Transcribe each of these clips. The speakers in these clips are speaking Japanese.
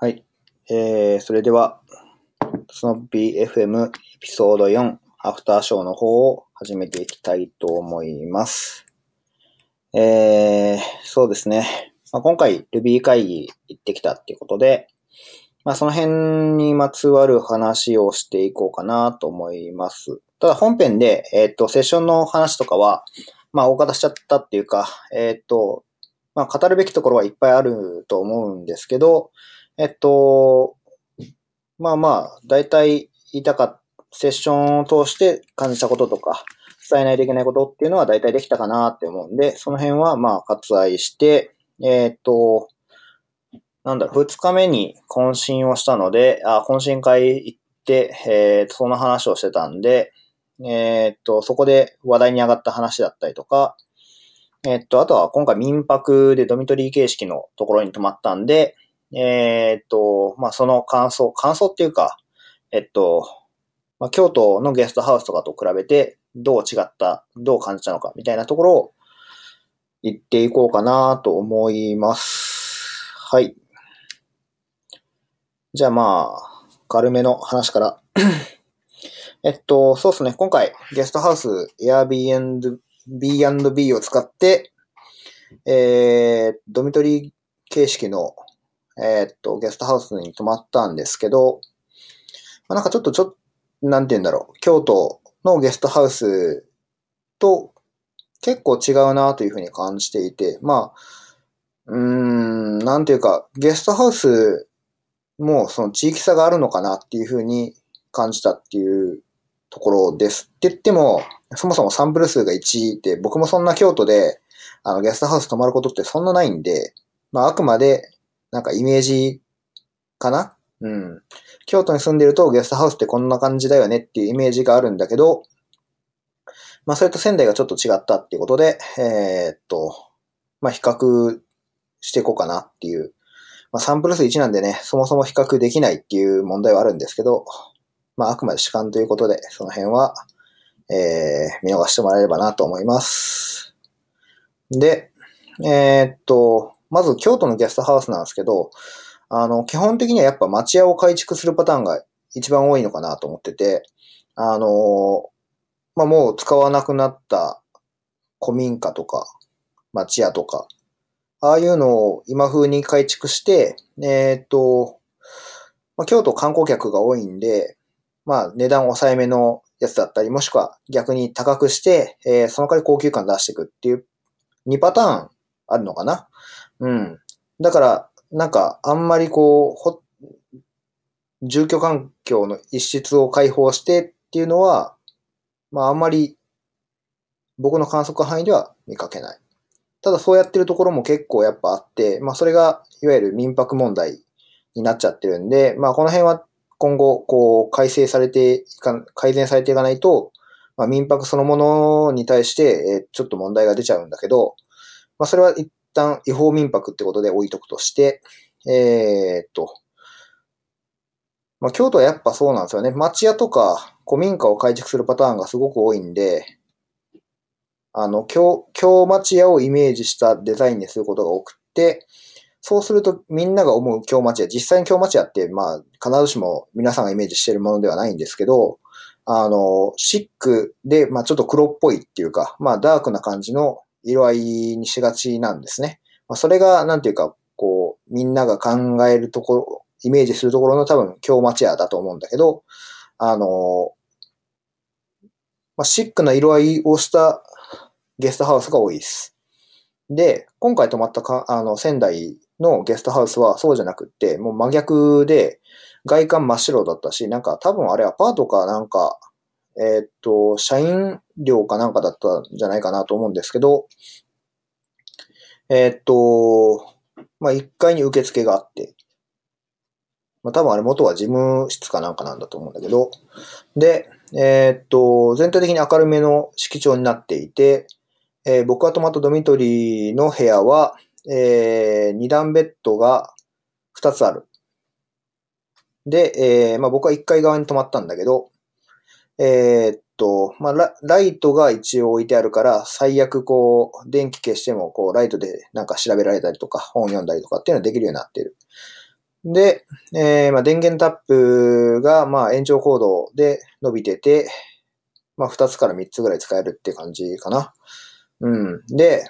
はい。えー、それでは、スノッピー FM エピソード4、アフターショーの方を始めていきたいと思います。えー、そうですね。まあ、今回 Ruby 会議行ってきたっていうことで、まあ、その辺にまつわる話をしていこうかなと思います。ただ本編で、えっ、と、セッションの話とかは、まあ、大方しちゃったっていうか、えっ、と、まあ、語るべきところはいっぱいあると思うんですけど、えっと、まあまあ、大体言いたかった、セッションを通して感じたこととか、伝えないといけないことっていうのは大体できたかなって思うんで、その辺はまあ割愛して、えっと、なんだろ、二日目に懇親をしたので、あ、懇親会行って、えーと、その話をしてたんで、えっと、そこで話題に上がった話だったりとか、えっと、あとは今回民泊でドミトリー形式のところに泊まったんで、えっと、まあ、その感想、感想っていうか、えっと、まあ、京都のゲストハウスとかと比べてどう違った、どう感じたのかみたいなところを言っていこうかなと思います。はい。じゃあまあ、軽めの話から。えっと、そうですね。今回、ゲストハウス Airbnb を使って、えー、ドミトリー形式の、えーっと、ゲストハウスに泊まったんですけど、まあ、なんかちょっとちょっと、なんて言うんだろう。京都のゲストハウスと結構違うなというふうに感じていて、まあ、うーん、なんていうか、ゲストハウスもその地域差があるのかなっていうふうに感じたっていうところです。って言っても、そもそもサンプル数が1で、僕もそんな京都で、あの、ゲストハウス泊まることってそんなないんで、まあ、あくまで、なんかイメージかな？うん。京都に住んでるとゲストハウスってこんな感じだよねっていうイメージがあるんだけど、まあ、それと仙台がちょっと違ったっていうことで、えーっと、まあ、比較していこうかなっていう。まあ、サンプル数1なんでね、そもそも比較できないっていう問題はあるんですけど、まあ、あくまで主観ということで、その辺は、えー、見逃してもらえればなと思います。で、えーっと、まず京都のゲストハウスなんですけど、あの、基本的にはやっぱ町屋を改築するパターンが一番多いのかなと思ってて、あの、まあ、もう使わなくなった古民家とか、町屋とか、ああいうのを今風に改築して、えーっと、まあ、京都観光客が多いんで、まあ、値段抑えめのやつだったり、もしくは逆に高くして、えーその代わり高級感出していくっていう2パターンあるのかな。うん。だから、なんか、あんまりこう、ほ、住居環境の一室を開放してっていうのは、まああんまり僕の観測範囲では見かけない。ただそうやってるところも結構やっぱあって、まあそれがいわゆる民泊問題になっちゃってるんで、まあこの辺は今後こう改正されていか、改善されていかないと、まあ民泊そのものに対してちょっと問題が出ちゃうんだけど、まあそれは一旦違法民泊ってことで置いとくとして、えーっと、まあ、京都はやっぱそうなんですよね。町屋とか古民家を改築するパターンがすごく多いんで、あの、京、京町屋をイメージしたデザインにすることが多くて、そうするとみんなが思う京町屋、実際に京町屋って、まあ、必ずしも皆さんがイメージしてるものではないんですけど、あの、シックで、まあちょっと黒っぽいっていうか、まあダークな感じの色合いにしがちなんですね。まあ、それが、なんていうか、こう、みんなが考えるところ、イメージするところの多分、京町屋だと思うんだけど、あの、まあ、シックな色合いをしたゲストハウスが多いです。で、今回泊まったか、あの、仙台のゲストハウスはそうじゃなくって、もう真逆で、外観真っ白だったし、なんか多分あれアパートかなんか、えーっと、社員寮かなんかだったんじゃないかなと思うんですけど、えーっと、まあ、1階に受付があって、まあ、多分あれ元は事務室かなんかなんだと思うんだけど、で、えーっと、全体的に明るめの色調になっていて、えー僕が泊まったドミトリーの部屋は、え2段ベッドが2つある。で、えーまあ、僕は1階側に泊まったんだけど、えーっと、まあラ、ライトが一応置いてあるから、最悪こう、電気消しても、こう、ライトでなんか調べられたりとか、本読んだりとかっていうのができるようになっている。で、えー、まあ、電源タップが、まあ、延長コードで伸びてて、まあ、2つから3つぐらい使えるって感じかな。うん。で、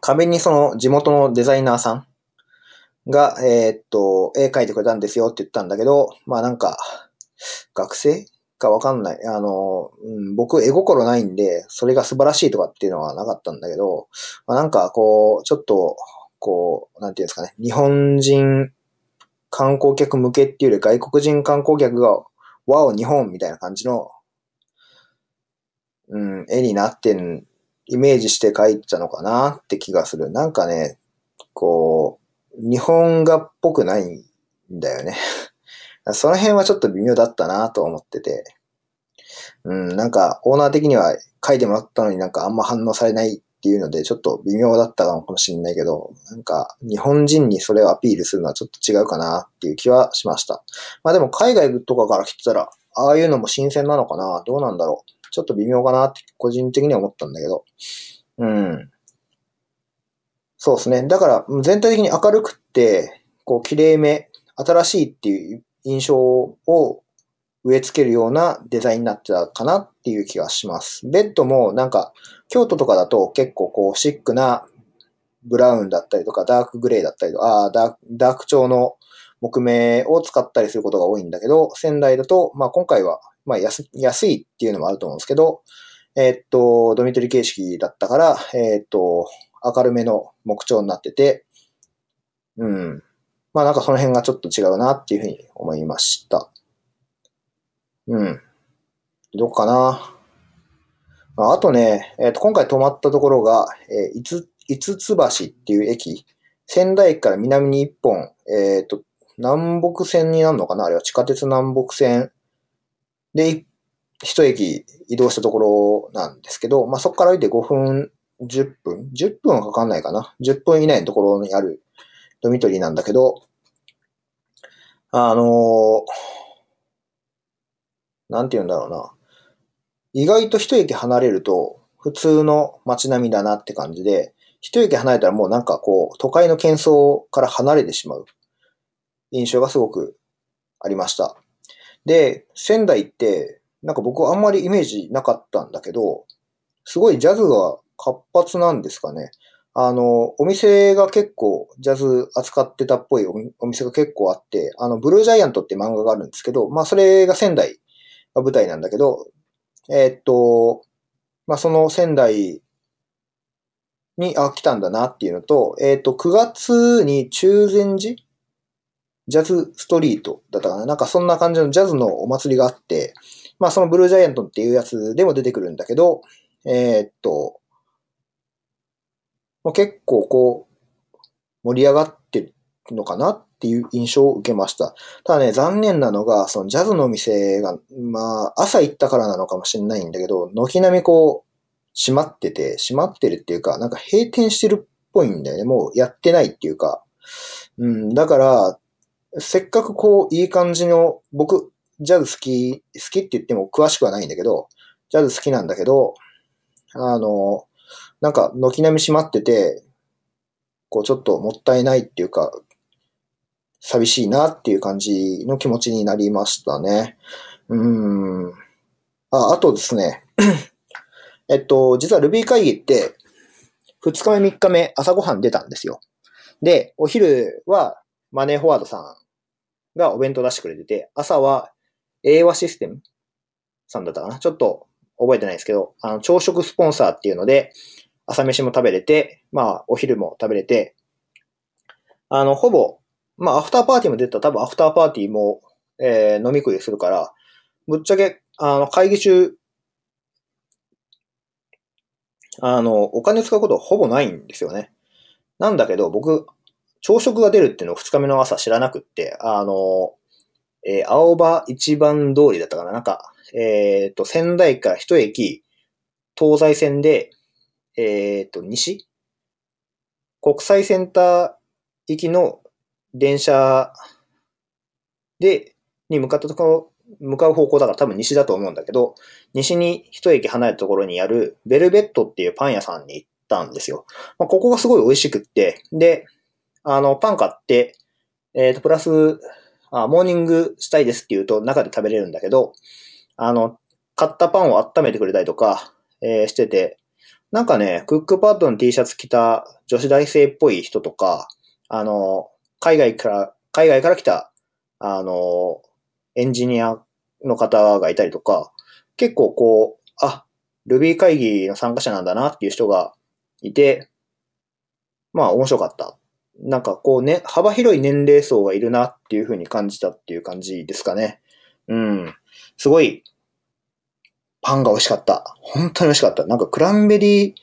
壁にその地元のデザイナーさんが、えー、っと、絵描いてくれたんですよって言ったんだけど、まあなんか、学生かわかんない。あの、うん、僕絵心ないんで、それが素晴らしいとかっていうのはなかったんだけど、まあ、なんかこう、ちょっと、こう、なんていうんですかね、日本人観光客向けっていうより外国人観光客が、わお、日本みたいな感じの、うん、絵になってん、イメージして描いたのかなって気がする。なんかね、こう、日本画っぽくないんだよね。その辺はちょっと微妙だったなと思ってて。うん、なんか、オーナー的には書いてもらったのになんかあんま反応されないっていうので、ちょっと微妙だったのかもしれないけど、なんか、日本人にそれをアピールするのはちょっと違うかなっていう気はしました。まあでも海外とかから来てたら、ああいうのも新鮮なのかなどうなんだろうちょっと微妙かなって個人的には思ったんだけど。うん。そうですね。だから全体的に明るくって、こう綺麗め、新しいっていう印象を植え付けるようなデザインになってたかなっていう気がします。ベッドもなんか、京都とかだと結構こうシックなブラウンだったりとかダークグレーだったりとか、あダーダーク調の木目を使ったりすることが多いんだけど、仙台だと、まあ今回は、まあ安安いっていうのもあると思うんですけど、えー、っと、ドミトリ形式だったから、えー、っと、明るめの木調になってて、うん。まあなんかその辺がちょっと違うなっていうふうに思いました。うん。どうかな。あとね、えっ、ー、と、今回泊まったところが、えー、いつ、いつ橋っていう駅。仙台駅から南に一本、えっ、ー、と、南北線になるのかな？あれは地下鉄南北線で、一駅移動したところなんですけど、まあ、そこから歩いて5分、10分 ?10 分はかかんないかな ?10 分以内のところにあるドミトリーなんだけど、あのー、なんて言うんだろうな。意外と一駅離れると普通の街並みだなって感じで、一駅離れたらもうなんかこう、都会の喧騒から離れてしまう印象がすごくありました。で、仙台って、なんか僕はあんまりイメージなかったんだけど、すごいジャズが活発なんですかね。あの、お店が結構ジャズ扱ってたっぽいお店が結構あって、あの、ブルージャイアントって漫画があるんですけど、まあそれが仙台が舞台なんだけど、えー、っと、まあその仙台に、あ、来たんだなっていうのと、えー、っと、9月に中禅寺？ジャズストリートだったかな？なんかそんな感じのジャズのお祭りがあって、まあそのブルージャイアントっていうやつでも出てくるんだけど、えー、っと、まあ、結構こう、盛り上がってるのかなっていう印象を受けました。ただね、残念なのが、そのジャズの店が、まあ、朝行ったからなのかもしれないんだけど、軒並みこう、閉まってて、閉まってるっていうか、なんか閉店してるっぽいんだよね。もうやってないっていうか。うん、だから、せっかくこう、いい感じの、僕、ジャズ好き、好きって言っても詳しくはないんだけど、ジャズ好きなんだけど、あの、なんか、軒並み閉まってて、こう、ちょっともったいないっていうか、寂しいなっていう感じの気持ちになりましたね。うん。あ、あとですね。えっと、実は Ruby 会議って、2日目3日目朝ごはん出たんですよ。で、お昼はマネーフォワードさんがお弁当出してくれてて、朝は英和システムさんだったかな？ちょっと覚えてないですけど、あの、朝食スポンサーっていうので、朝飯も食べれて、まあ、お昼も食べれて、あの、ほぼ、まあ、アフターパーティーも出たら多分アフターパーティーも、えー、飲み食いするから、ぶっちゃけ、あの、会議中、あの、お金使うことほぼないんですよね。なんだけど、僕、朝食が出るっていうのを2日目の朝知らなくって、あの、えー、青葉一番通りだったかななんか、えっ、ー、と、仙台から一駅、東西線で、えっ、と、西？国際センター行きの電車で、に向かったところ、向かう方向だから多分西だと思うんだけど、西に一駅離れたところにあるベルベットっていうパン屋さんに行ったんですよ。まあ、ここがすごい美味しくって、で、あの、パン買って、えっ、と、プラスあ、モーニングしたいですって言うと中で食べれるんだけど、あの、買ったパンを温めてくれたりとか、えー、してて、なんかね、クックパッドの T シャツ着た女子大生っぽい人とか、あの、海外から、海外から来た、あの、エンジニアの方がいたりとか、結構こう、あ、Ruby 会議の参加者なんだなっていう人がいて、まあ面白かった。なんかこうね、幅広い年齢層がいるなっていうふうに感じたっていう感じですかね。うん。すごい、パンが美味しかった。本当に美味しかった。なんかクランベリー、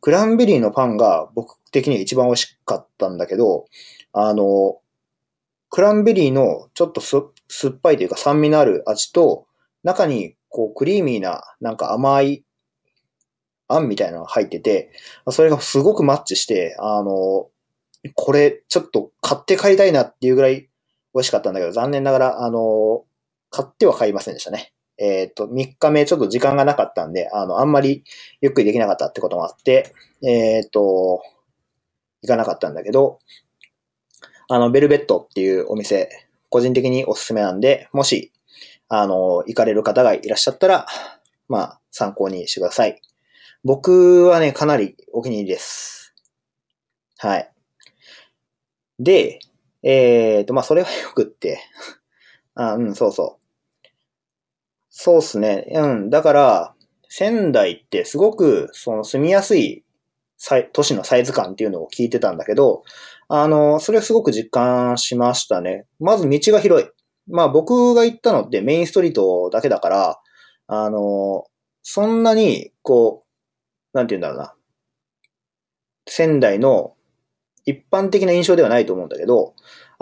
クランベリーのパンが僕的には一番美味しかったんだけど、あの、クランベリーのちょっと酸っぱいというか酸味のある味と、中にこうクリーミーななんか甘いあんみたいなのが入ってて、それがすごくマッチして、あの、これちょっと買って帰りたいなっていうぐらい美味しかったんだけど、残念ながら、あの、買っては買いませんでしたね。えっ、ー、と、3日目ちょっと時間がなかったんで、あの、あんまりゆっくりできなかったってこともあって、えっ、ー、と、行かなかったんだけど、あの、ベルベットっていうお店、個人的におすすめなんで、もし、あの、行かれる方がいらっしゃったら、まあ、参考にしてください。僕はね、かなりお気に入りです。はい。で、えっ、ー、と、まあ、それはよくって。あ、うん、そうそう。そうっすね。うん。だから、仙台ってすごく、その住みやすい都市のサイズ感っていうのを聞いてたんだけど、あの、それすごく実感しましたね。まず道が広い。まあ僕が行ったのってメインストリートだけだから、あの、そんなに、こう、なんて言うんだろうな。仙台の一般的な印象ではないと思うんだけど、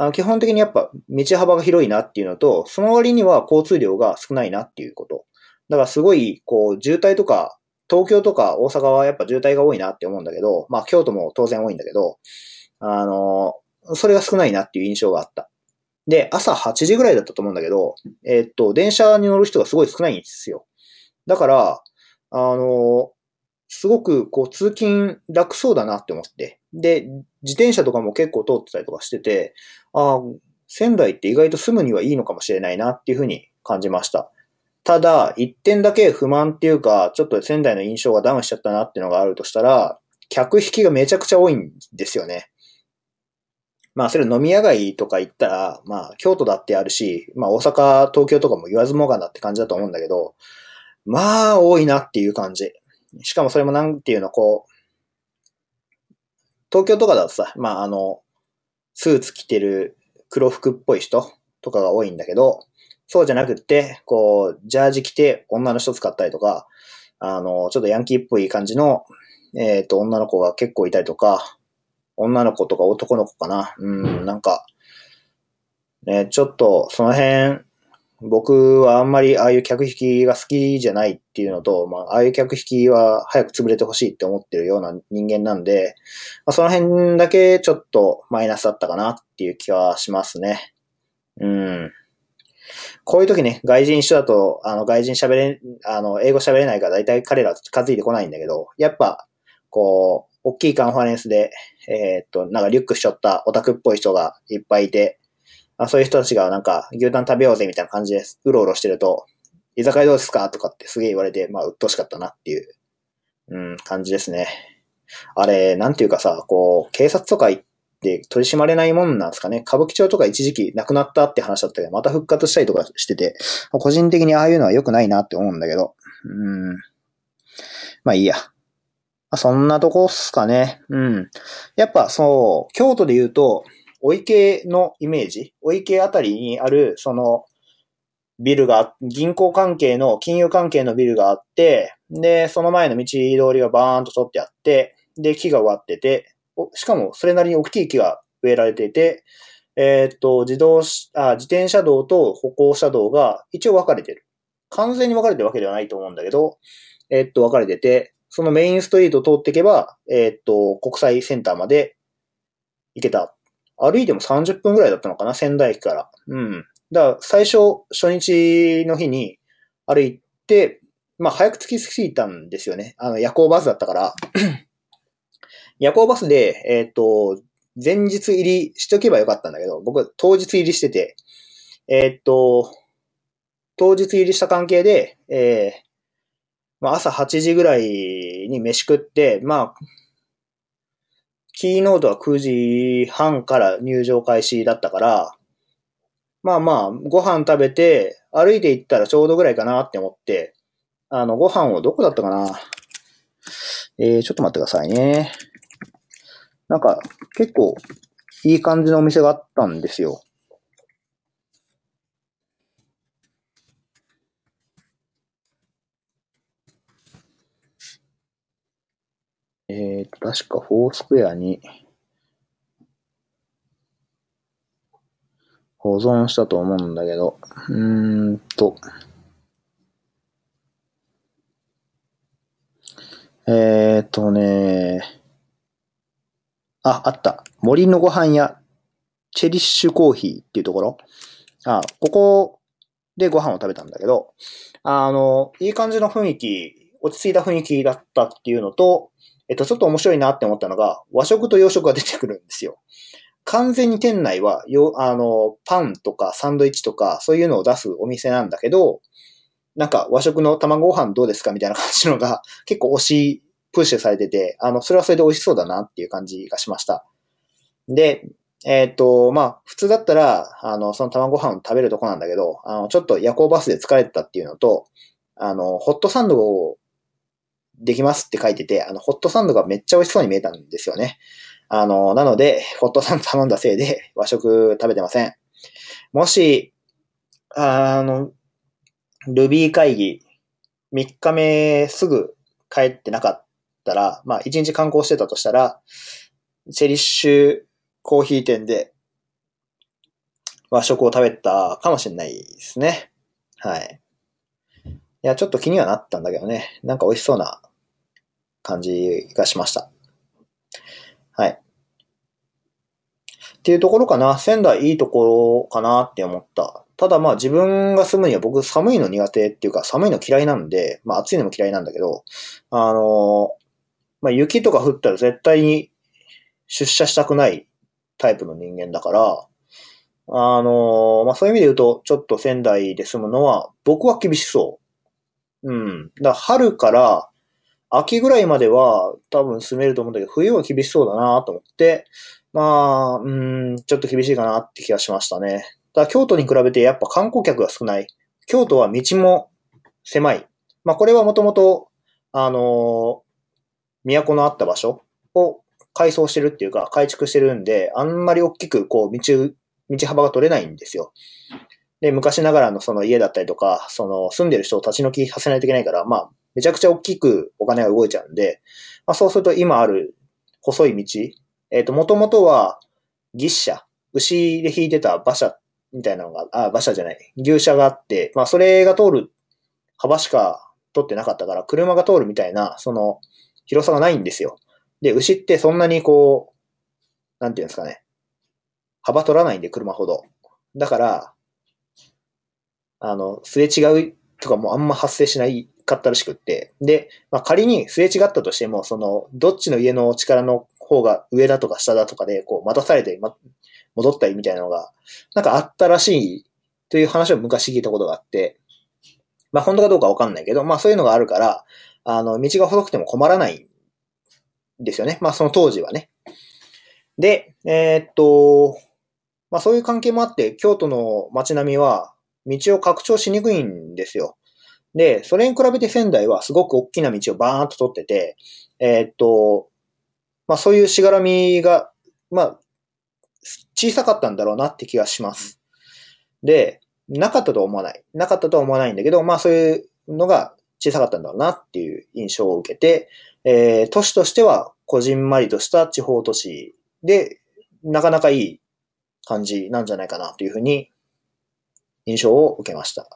あの基本的にやっぱ道幅が広いなっていうのと、その割には交通量が少ないなっていうこと。だからすごい、こう、渋滞とか、東京とか大阪はやっぱ渋滞が多いなって思うんだけど、まあ京都も当然多いんだけど、あの、それが少ないなっていう印象があった。で、朝8時ぐらいだったと思うんだけど、えー、っと、電車に乗る人がすごい少ないんですよ。だから、あの、すごくこう通勤楽そうだなって思って。で、自転車とかも結構通ってたりとかしてて、ああ、仙台って意外と住むにはいいのかもしれないなっていうふうに感じました。ただ、一点だけ不満っていうか、ちょっと仙台の印象がダウンしちゃったなっていうのがあるとしたら、客引きがめちゃくちゃ多いんですよね。まあ、それ飲み屋街とか行ったら、まあ、京都だってあるし、まあ、大阪、東京とかも言わずもがなって感じだと思うんだけど、まあ、多いなっていう感じ。しかもそれもなんていうの、こう、東京とかだとさ、まあ、あの、スーツ着てる黒服っぽい人とかが多いんだけど、そうじゃなくって、こう、ジャージ着て女の人使ったりとか、あの、ちょっとヤンキーっぽい感じの、えっ、ー、と、女の子が結構いたりとか、女の子とか男の子かな。うん、なんか、ね、ちょっと、その辺、僕はあんまりああいう客引きが好きじゃないっていうのと、まあ、ああいう客引きは早く潰れてほしいって思ってるような人間なんで、まあ、その辺だけちょっとマイナスだったかなっていう気はしますね。うん。こういう時ね、外人一緒だと、あの、外人喋れ、あの、英語喋れないから大体彼ら近づいてこないんだけど、やっぱ、こう、大きいカンファレンスで、えー、っと、なんかリュックしちゃったオタクっぽい人がいっぱいいて、まあそういう人たちがなんか牛タン食べようぜみたいな感じでうろうろしてると、居酒屋どうですか？とかってすげえ言われて、まあ、鬱陶しかったなっていう、うん、感じですね。あれ、なんていうかさ、こう、警察とか行って取り締まれないもんなんですかね？歌舞伎町とか一時期なくなったって話だったけど、また復活したりとかしてて、個人的にああいうのは良くないなって思うんだけど、うん。まあいいや。まあ、そんなとこっすかね。うん。やっぱそう、京都で言うと、お池のイメージ、お池あたりにある、その、ビルが、銀行関係の、金融関係のビルがあって、で、その前の道通りがバーンと沿ってあって、で、木が植わってて、しかもそれなりに大きい木が植えられていて、えー、っと、自動あ、自転車道と歩行者道が一応分かれてる。完全に分かれてるわけではないと思うんだけど、えー、っと、分かれてて、そのメインストリートを通っていけば、えー、っと、国際センターまで行けた歩いても30分ぐらいだったのかな、仙台駅から。うん。だから、最初、初日の日に歩いて、まあ、早く着きすぎたんですよね。あの、夜行バスだったから。夜行バスで、えっ、ー、と、前日入りしとけばよかったんだけど、僕当日入りしてて、えー、っと、当日入りした関係で、えー、まあ朝8時ぐらいに飯食って、まあ、キーノートは9時半から入場開始だったから、まあまあ、ご飯食べて、歩いて行ったらちょうどぐらいかなって思って、あの、ご飯をどこだったかな？えー、ちょっと待ってくださいね。なんか、結構、いい感じのお店があったんですよ。えーと、確かフォースクエアに保存したと思うんだけど、うーんと、えーとね、あ、あった。森のご飯屋、チェリッシュコーヒーっていうところ。あ、ここでご飯を食べたんだけど、あの、いい感じの雰囲気、落ち着いた雰囲気だったっていうのと、えっと、ちょっと面白いなって思ったのが、和食と洋食が出てくるんですよ。完全に店内は、よ、あの、パンとかサンドイッチとか、そういうのを出すお店なんだけど、なんか和食の卵ご飯どうですかみたいな感じのが 結構推し、プッシュされてて、あの、それはそれで美味しそうだなっていう感じがしました。で、えっ、と、まあ、普通だったら、あの、その卵ご飯を食べるとこなんだけど、あの、ちょっと夜行バスで疲れてたっていうのと、あの、ホットサンドをできますって書いてて、あの、ホットサンドがめっちゃ美味しそうに見えたんですよね。あの、なので、ホットサンド頼んだせいで 和食食べてません。もし、あの、ルビー会議、3日目すぐ帰ってなかったら、まあ1日観光してたとしたら、チェリッシュコーヒー店で和食を食べたかもしれないですね。はい。いや、ちょっと気にはなったんだけどね。なんか美味しそうな感じがしました。はい。っていうところかな。仙台いいところかなって思った。ただまあ自分が住むには僕寒いの苦手っていうか寒いの嫌いなんで、まあ暑いのも嫌いなんだけど、あの、まあ雪とか降ったら絶対に出社したくないタイプの人間だから、あの、まあそういう意味で言うと、ちょっと仙台で住むのは僕は厳しそう。うん。だから春から秋ぐらいまでは多分住めると思うんだけど、冬は厳しそうだなと思って、まあ、うん、ちょっと厳しいかなって気がしましたね。ただ京都に比べてやっぱ観光客が少ない。京都は道も狭い。まあこれはもともと、あの都のあった場所を改装してるっていうか、改築してるんで、あんまり大きくこう道、道幅が取れないんですよ。で、昔ながらのその家だったりとか、その住んでる人を立ち退きさせないといけないから、まあ、めちゃくちゃ大きくお金が動いちゃうんで、まあそうすると今ある細い道、えっ、ー、と、もともとは、牛車、牛で引いてた馬車みたいなのが、あ、馬車じゃない、牛車があって、まあ、それが通る幅しか取ってなかったから、車が通るみたいな、その、広さがないんですよ。で、牛ってそんなにこう、なんていうんですかね。幅取らないんで、車ほど。だから、あの、すれ違うとかもあんま発生しないかったらしくって。で、まあ、仮にすれ違ったとしても、その、どっちの家の力の方が上だとか下だとかで、こう、待たされて、ま、戻ったりみたいなのが、なんかあったらしいという話を昔聞いたことがあって、まあ本当かどうかわかんないけど、まあそういうのがあるから、あの、道が細くても困らないんですよね。まあその当時はね。で、えー、っと、まあそういう関係もあって、京都の街並みは道を拡張しにくいんですよ。で、それに比べて仙台はすごく大きな道をバーンと取ってて、えー、っと、まあそういうしがらみが、まあ、小さかったんだろうなって気がします。で、なかったとは思わない。なかったとは思わないんだけど、まあそういうのが小さかったんだろうなっていう印象を受けて、えー、都市としてはこじんまりとした地方都市で、なかなかいい感じなんじゃないかなというふうに印象を受けました。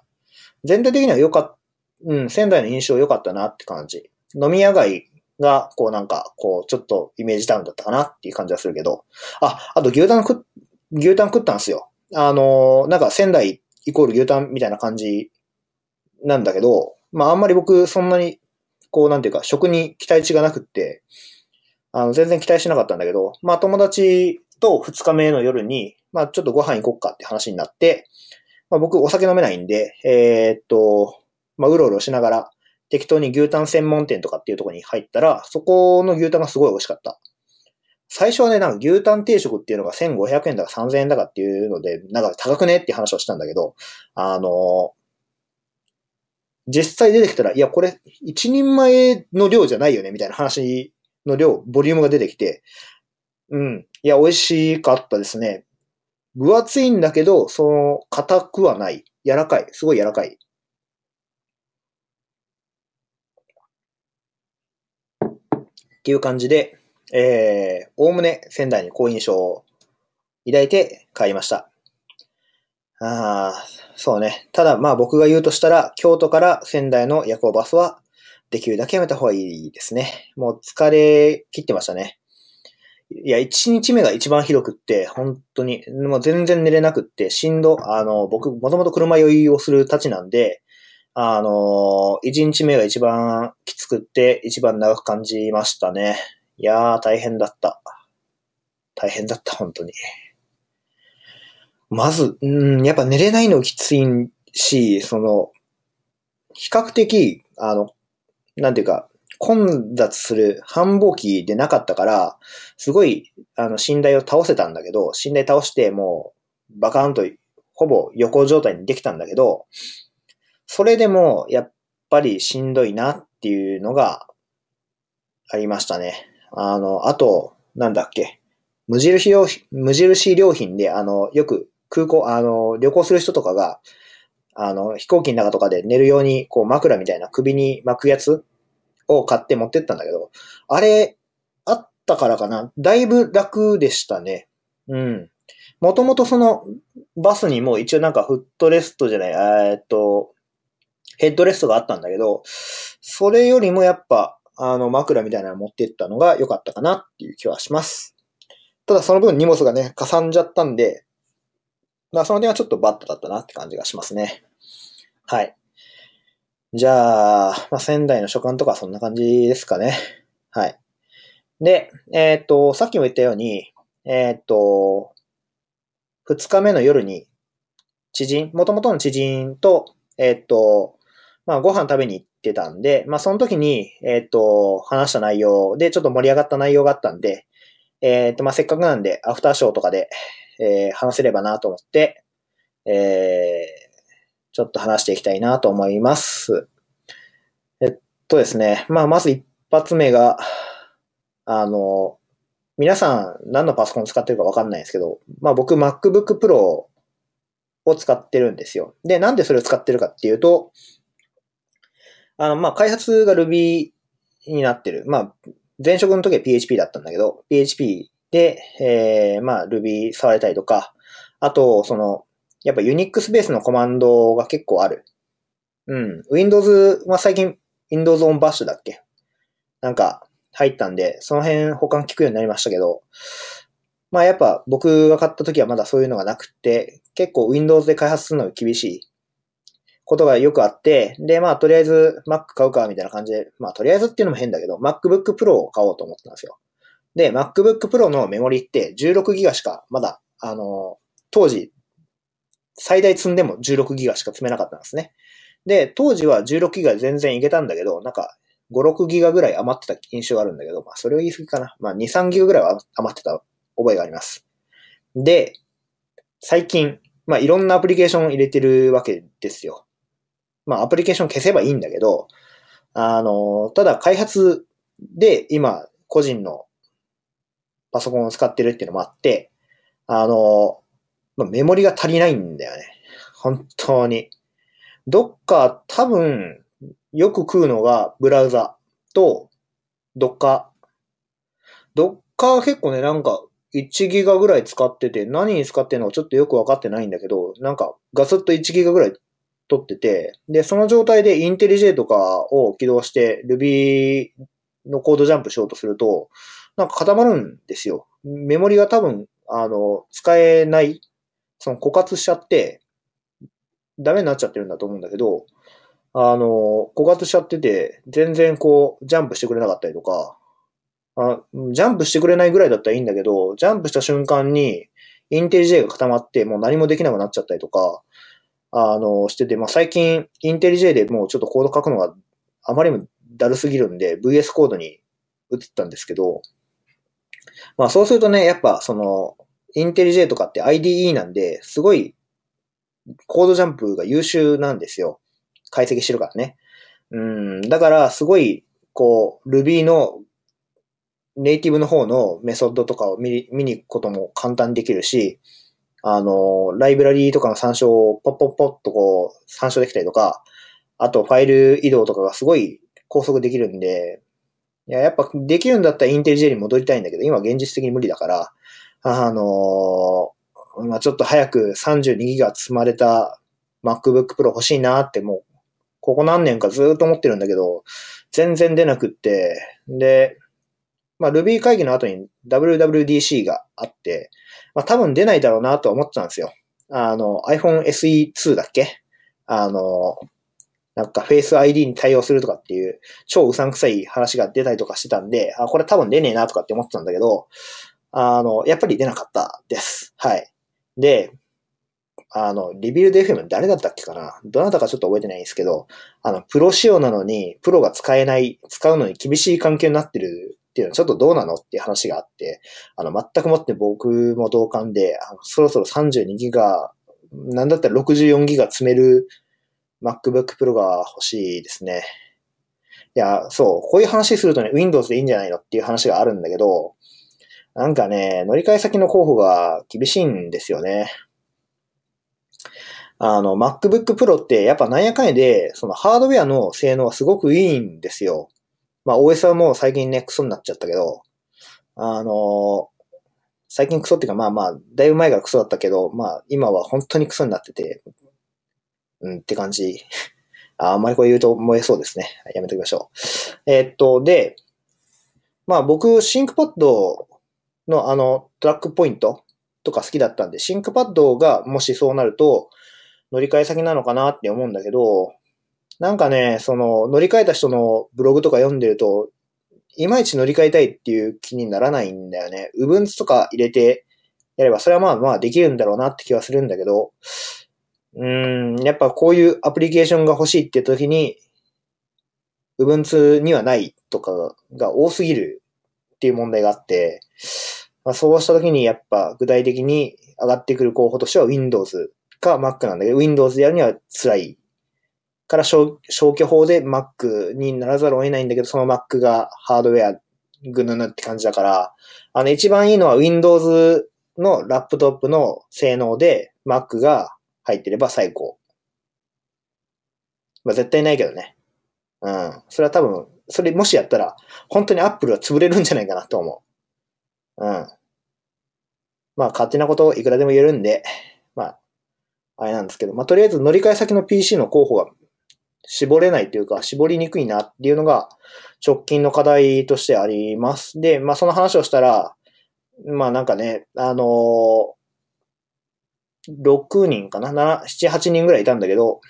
全体的には良かった、うん、仙台の印象良かったなって感じ。飲み屋街が、こうなんか、こう、ちょっとイメージタウンだったかなっていう感じはするけど、あ、あと牛タン食、牛タン食ったんですよ。あの、なんか仙台イコール牛タンみたいな感じなんだけど、まああんまり僕そんなに、こうなんていうか、食に期待値がなくって、あの、全然期待しなかったんだけど、まあ友達と2日目の夜に、まあちょっとご飯行こっかって話になって、まあ僕お酒飲めないんで、えー、っと、まあうろうろしながら適当に牛タン専門店とかっていうとこに入ったら、そこの牛タンがすごい美味しかった。最初はね、なんか牛タン定食っていうのが1500円だか3000円だかっていうので、なんか高くねって話をしたんだけど、あの実際出てきたら、いや、これ、一人前の量じゃないよね、みたいな話の量、ボリュームが出てきて、うん。いや、美味しかったですね。分厚いんだけど、その、硬くはない。柔らかい。すごい柔らかい。っていう感じで、えー、おおむね仙台に好印象を抱いて帰りました。ああ、そうね。ただ、まあ僕が言うとしたら、京都から仙台の夜行バスは、できるだけやめた方がいいですね。もう疲れ切ってましたね。いや、一日目が一番ひどくって、本当に、もう全然寝れなくって、しんど、あの、僕、もともと車酔いをするたちなんで、あの、一日目が一番きつくって、一番長く感じましたね。いやー、大変だった。大変だった、本当に。まず、うん、やっぱ寝れないのきついし、その、比較的、あの、なんていうか、混雑する繁忙期でなかったから、すごい、あの、寝台を倒せたんだけど、寝台倒してもう、バカーンと、ほぼ横状態にできたんだけど、それでも、やっぱりしんどいなっていうのがありましたね。あの、あと、なんだっけ。無印良品、無印良品で、あの、よく空港、あの、旅行する人とかが、あの、飛行機の中とかで寝るように、こう枕みたいな首に巻くやつを買って持ってったんだけど、あれ、あったからかな。だいぶ楽でしたね。うん。もともとその、バスにも一応なんかフットレストじゃない、えっと、ヘッドレストがあったんだけど、それよりもやっぱ、あの、枕みたいなの持ってったのが良かったかなっていう気はします。ただその分荷物がね、かさんじゃったんで、まあその点はちょっとバットだったなって感じがしますね。はい。じゃあ、まあ、仙台の所感とかそんな感じですかね。はい。で、えっ、と、さっきも言ったように、えっ、と、二日目の夜に、知人、元々の知人と、えっ、と、まあ、ご飯食べに行ってたんで、まあ、その時に、えっ、と、話した内容で、ちょっと盛り上がった内容があったんで、えっ、と、まあ、せっかくなんで、アフターショーとかで、えー、話せればなと思って、えー、ちょっと話していきたいなと思います。えっとですね、まあ、まず一発目が、あの、皆さん何のパソコン使ってるかわかんないんですけど、まあ僕 MacBook Pro を使ってるんですよ。で、なんでそれを使ってるかっていうと、あの、まあ開発が Ruby になってる。まあ前職の時は PHP だったんだけど、PHP で、えー、まあ、Ruby 触れたりとか、あと、その、やっぱ Unix ベースのコマンドが結構ある。うん。Windows、まあ、最近 Windows on Bash だっけ？なんか入ったんで、その辺保管聞くようになりましたけど、まあやっぱ僕が買った時はまだそういうのがなくて、結構 Windows で開発するのが厳しいことがよくあって、で、まあとりあえず Mac 買うかみたいな感じで、まあとりあえずっていうのも変だけど、MacBook Pro を買おうと思ったんですよ。で、MacBook Pro のメモリって16ギガしか、まだ、あの、当時、最大積んでも16ギガしか積めなかったんですね。で、当時は16ギガ全然いけたんだけど、なんか、5、6ギガぐらい余ってた印象があるんだけど、まあ、それを言い過ぎかな。まあ、2、3ギガぐらいは余ってた覚えがあります。で、最近、まあ、いろんなアプリケーションを入れてるわけですよ。まあ、アプリケーション消せばいいんだけど、あの、ただ開発で今、個人のパソコンを使ってるっていうのもあって、あの、まあ、メモリが足りないんだよね。本当に。どっか多分、よく食うのがブラウザと、どっか。どっか結構ね、なんか、1ギガぐらい使ってて、何に使ってるのかちょっとよくわかってないんだけど、なんか、ガスッと1ギガぐらい取ってて、で、その状態でインテリジェとかを起動して Ruby のコードジャンプしようとすると、なんか固まるんですよ。メモリが多分、あの、使えない、その枯渇しちゃって、ダメになっちゃってるんだと思うんだけど、あの、枯渇しちゃってて、全然こう、ジャンプしてくれなかったりとか、あジャンプしてくれないぐらいだったらいいんだけど、ジャンプした瞬間に、インテリジェが固まって、もう何もできなくなっちゃったりとか、あの、してて、まあ、最近、インテリジェでもうちょっとコード書くのがあまりにもだるすぎるんで、VS コードに移ったんですけど、まあ、そうするとね、やっぱ、その、インテリジェとかって IDE なんで、すごい、コードジャンプが優秀なんですよ。解析してるからね。うん、だから、すごい、こう、Ruby のネイティブの方のメソッドとかを見見に行くことも簡単にできるし、あの、ライブラリーとかの参照をポッポッポッとこう参照できたりとか、あとファイル移動とかがすごい高速できるんで、いや、やっぱできるんだったらインテリジェに戻りたいんだけど、今現実的に無理だから、あのまあちょっと早く32ギガ積まれた MacBook Pro 欲しいなってもう、ここ何年かずっと思ってるんだけど、全然出なくって、で、まあ Ruby 会議の後に WWDC があって、まあ多分出ないだろうなと思ってたんですよ。あの iPhone SE2 だっけ？あの、なんか Face ID に対応するとかっていう超うさんくさい話が出たりとかしてたんで、あ、これ多分出ねえなとかって思ってたんだけど、あの、やっぱり出なかったです。はい。で、あの、リビルド FM 誰だったっけかな？どなたかちょっと覚えてないんですけど、あの、プロ仕様なのに、プロが使えない、使うのに厳しい環境になってるっていうのはちょっとどうなのっていう話があって、あの、全くもって僕も同感で、あのそろそろ32ギガ、なんだったら64ギガ詰める MacBook Pro が欲しいですね。いや、そう、こういう話するとね、Windows でいいんじゃないのっていう話があるんだけど、なんかね、乗り換え先の候補が厳しいんですよね。あの、MacBook Pro ってやっぱなんやかんやで、そのハードウェアの性能はすごくいいんですよ。まあ OS はもう最近ね、クソになっちゃったけど、あの、最近クソっていうかまあまあ、だいぶ前からクソだったけど、まあ今は本当にクソになってて、うんって感じ。ああんまりこれ言うと燃えそうですね。やめときましょう。えー、っと、で、まあ僕、 ThinkPad のあのトラックポイントとか好きだったんで、 ThinkPad がもしそうなると乗り換え先なのかなって思うんだけど、なんかね、その、乗り換えた人のブログとか読んでると、いまいち乗り換えたいっていう気にならないんだよね。u b u n とか入れてやれば、それはまあまあできるんだろうなって気はするんだけど、うん、やっぱこういうアプリケーションが欲しいって時に、u b u n にはないとかが多すぎるっていう問題があって、まあ、そうした時にやっぱ具体的に上がってくる候補としては Windows か Mac なんだけど、Windows でやるには辛いから消消去法で Mac にならざるを得ないんだけど、その Mac がハードウェアぐぬぬって感じだから、あの一番いいのは Windows のラップトップの性能で Mac が入ってれば最高。まあ絶対ないけどね。うん。それは多分、それもしやったら、本当に Apple は潰れるんじゃないかなと思う。うん。まあ勝手なことをいくらでも言えるんで、まあ、あれなんですけど、まあとりあえず乗り換え先の PC の候補が絞れないというか、絞りにくいなっていうのが直近の課題としてあります。で、まあその話をしたら、まあなんかね、あのー、6人かな ?7、7、8人ぐらいいたんだけど、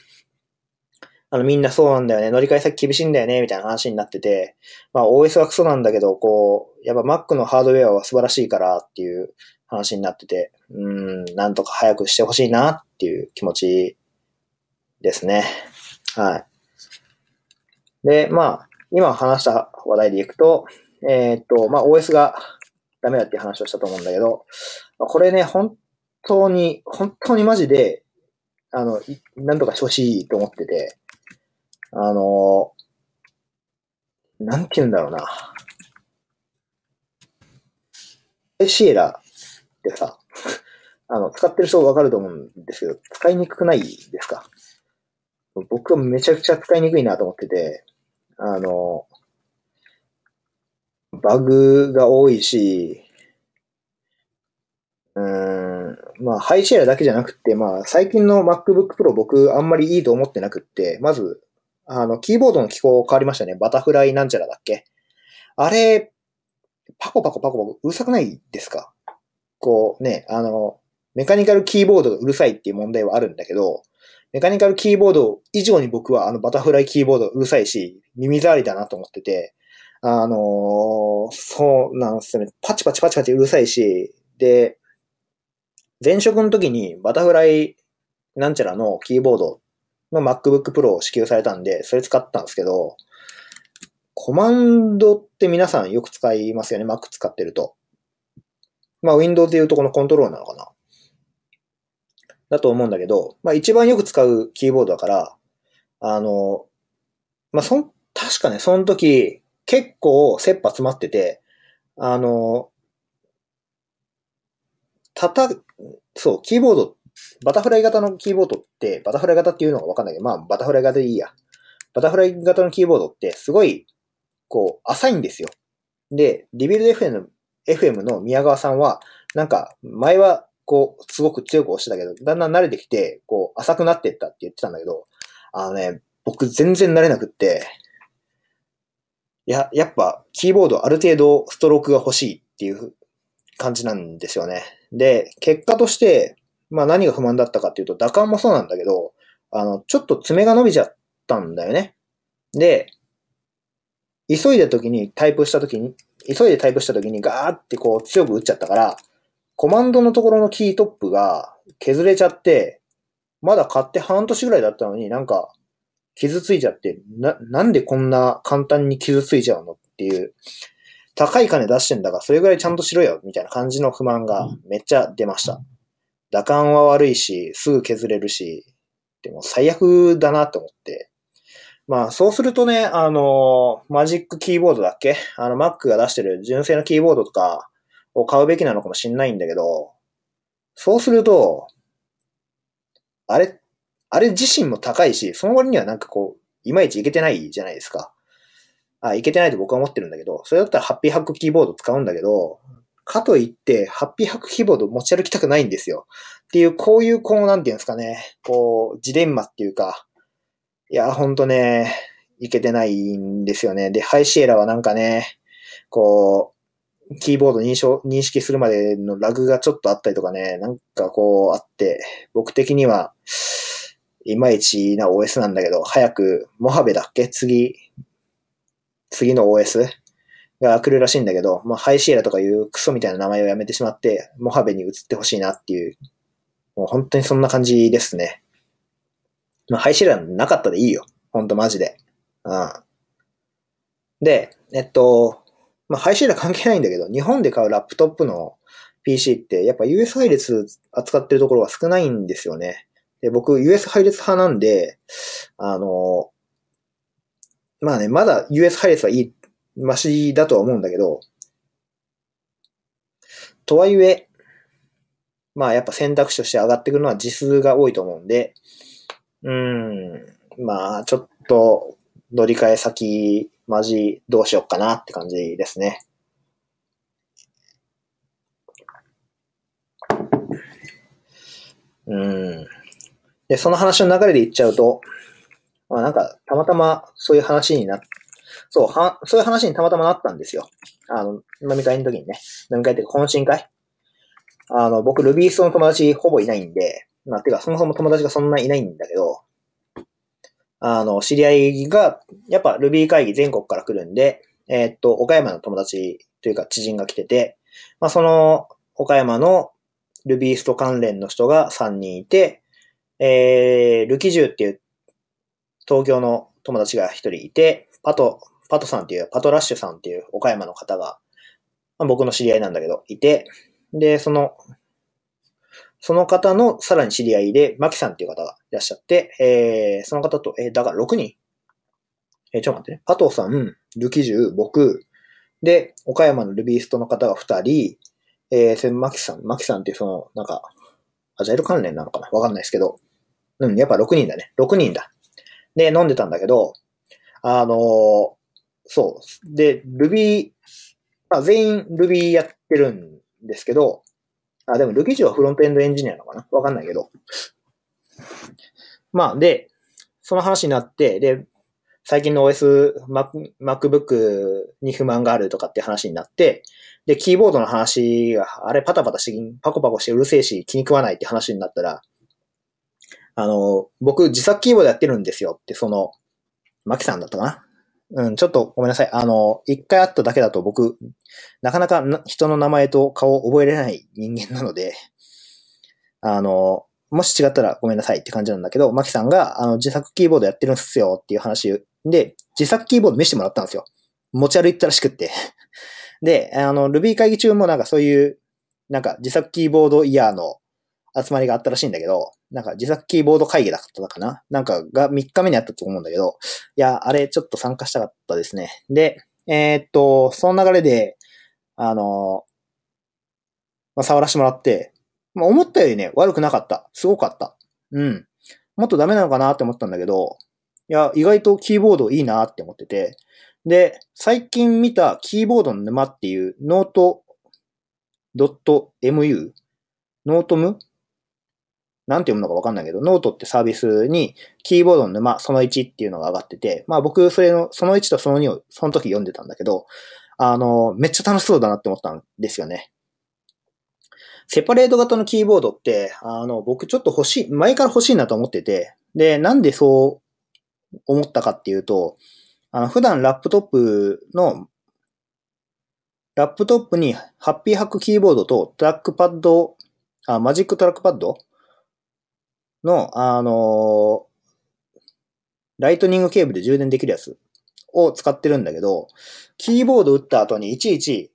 あのみんなそうなんだよね、乗り換え先厳しいんだよね、みたいな話になってて、まあ OS はクソなんだけど、こう、やっぱ Mac のハードウェアは素晴らしいからっていう話になってて、うん、なんとか早くしてほしいなっていう気持ちですね。はい。で、まあ、今話した話題でいくと、えー、っと、まあ、OS がダメだっていう話をしたと思うんだけど、これね、本当に、本当にマジで、あの、なんとかしてほしいと思ってて、あの、なんて言うんだろうな。シエラってさ、あの、使ってる人わかると思うんですけど、使いにくくないですか？僕はめちゃくちゃ使いにくいなと思ってて、あの、バグが多いし、うん、まあ、ハイシェアだけじゃなくて、まあ、最近の MacBook Pro 僕あんまりいいと思ってなくって、まず、あの、キーボードの機構変わりましたね。バタフライなんちゃらだっけあれ、パコパコパコパコうるさくないですか？こうね、あの、メカニカルキーボードがうるさいっていう問題はあるんだけど、メカニカルキーボード以上に僕はあのバタフライキーボードうるさいし、耳障りだなと思ってて、あのーそうなんですね。パチパチパチパチうるさいし、で、前職の時にバタフライなんちゃらのキーボードの MacBook Pro を支給されたんで、それ使ったんですけど、コマンドって皆さんよく使いますよね。Mac 使ってると。まあ Windows でいうとこのコントロールなのかな。だと思うんだけど、まあ一番よく使うキーボードだから、あの、まあそん、確かね、その時結構切羽詰まってて、あの、たた、そう、キーボード、バタフライ型のキーボードって、バタフライ型っていうのがわかんないけど、まあバタフライ型でいいや。バタフライ型のキーボードってすごい、こう、浅いんですよ。で、 Rebuild FM, FM の宮川さんは、なんか、前は、こう、すごく強く押してたけど、だんだん慣れてきて、こう、浅くなってったって言ってたんだけど、あのね、僕全然慣れなくって、いや、やっぱ、キーボードある程度ストロークが欲しいっていう感じなんですよね。で、結果として、まあ何が不満だったかっていうと、打感もそうなんだけど、あの、ちょっと爪が伸びちゃったんだよね。で、急いだ時にタイプした時に、急いでタイプした時にガーってこう強く打っちゃったから、コマンドのところのキートップが削れちゃって、まだ買って半年ぐらいだったのになんか傷ついちゃって、な、なんでこんな簡単に傷ついちゃうのっていう、高い金出してんだからそれぐらいちゃんとしろよ、みたいな感じの不満がめっちゃ出ました。打感は悪いし、すぐ削れるし、でも最悪だなと思って。まあ、そうするとね、あの、マジックキーボードだっけ？あの、Mac が出してる純正のキーボードとかを買うべきなのかもしんないんだけど、そうすると、あれ、あれ自身も高いし、その割にはなんかこう、いまいちいけてないじゃないですか。あ、いけてないと僕は思ってるんだけど、それだったらハッピーハックキーボード使うんだけど、かといって、ハッピーハックキーボード持ち歩きたくないんですよ。っていう、こういう、こう、なんていうんですかね、こう、ジレンマっていうか、いや、ほんとね、いけてないんですよね。で、 High Sierra はなんかね、こう、キーボード認証、認識するまでのラグがちょっとあったりとかね、なんかこうあって、僕的には、いまいちな OS なんだけど、早く、モハベだっけ？次、次の OS が来るらしいんだけど、まあ、 High Sierra とかいうクソみたいな名前をやめてしまって、モハベに移ってほしいなっていう、もう本当にそんな感じですね。まあ、 High Sierra なかったでいいよ。ほんとマジで。うん。で、えっと、まあ、 High Sierra 関係ないんだけど、日本で買うラップトップの PC って、やっぱ US 配列扱ってるところが少ないんですよね。で、僕 US 配列派なんで、あの、まあね、まだ US 配列はいい、マシだとは思うんだけど、とはいえ、まあやっぱ選択肢として上がってくるのは実数が多いと思うんで、うーん、まあちょっと乗り換え先、マジどうしよっかなって感じですね。うん。で、その話の流れで言っちゃうと、まあなんか、たまたまそういう話になっ、そう、は、そういう話にたまたまなったんですよ。あの、飲み会の時にね。飲み会っていうか懇親会あの、僕、ルビーストの友達ほぼいないんで、まあ、てか、そもそも友達がそんないないんだけど、あの、知り合いが、やっぱ Ruby 会議全国から来るんで、えーっと、岡山の友達というか知人が来てて、まあ、その、岡山の Ruby スト関連の人が3人いて、えー、ルキジューっていう東京の友達が1人いて、パト、パトさんっていう、パトラッシュさんっていう岡山の方が、まあ、僕の知り合いなんだけど、いて、で、その、その方のさらに知り合いで、マキさんっていう方がいらっしゃって、えー、その方と、えー、だから6人えー、ちょっと待ってね。パトさん、ルキジュ、僕、で、岡山のルビーストの方が2人、えー、それマキさん、マキさんっていうその、なんか、アジャイル関連なのかな？わかんないですけど、うん、やっぱ6人だね。6人だ。で、飲んでたんだけど、あのーそう。で、Ruby、まあ、全員 Ruby やってるんですけど、あ、でも Ruby はフロントエンドエンジニアなのかな？わかんないけど。まあ、で、その話になって、で、最近の OS、Mac、MacBook に不満があるとかって話になって、で、キーボードの話が、あれパタパタして、パコパコしてうるせえし気に食わないって話になったら、あの、僕自作キーボードやってるんですよって、その、マキさんだったかな？うん、ちょっとごめんなさい。あの、一回会っただけだと僕、なかなか人の名前と顔を覚えれない人間なので、あの、もし違ったらごめんなさいって感じなんだけど、マキさんが、あの、自作キーボードやってるんすよっていう話で、自作キーボード見せてもらったんですよ。持ち歩いたらしくって。で、あの、Ruby 会議中もなんかそういう、なんか自作キーボードイヤーの集まりがあったらしいんだけど、なんか自作キーボード会議だったかな？なんかが3日目にあったと思うんだけど、いや、あれちょっと参加したかったですね。で、えー、っと、その流れで、あの、まあ、触らせてもらって、まあ、思ったよりね、悪くなかった。すごかった。うん。もっとダメなのかなって思ったんだけど、いや、意外とキーボードいいなって思ってて、で、最近見たキーボードの沼っていうノート .mu ノートム？なんて読むのかわかんないけど、ノートってサービスにキーボードの沼その1っていうのが上がってて、まあ僕それのその1とその2をその時読んでたんだけど、あの、めっちゃ楽しそうだなって思ったんですよね。セパレート型のキーボードって、あの、僕ちょっと欲しい、前から欲しいなと思ってて、で、なんでそう思ったかっていうと、あの、普段ラップトップの、ラップトップにハッピーハックキーボードとトラックパッド、あ、 Magic Trackpad の、あのLightning ケーブルで充電できるやつを使ってるんだけど、キーボード打った後にいちいち、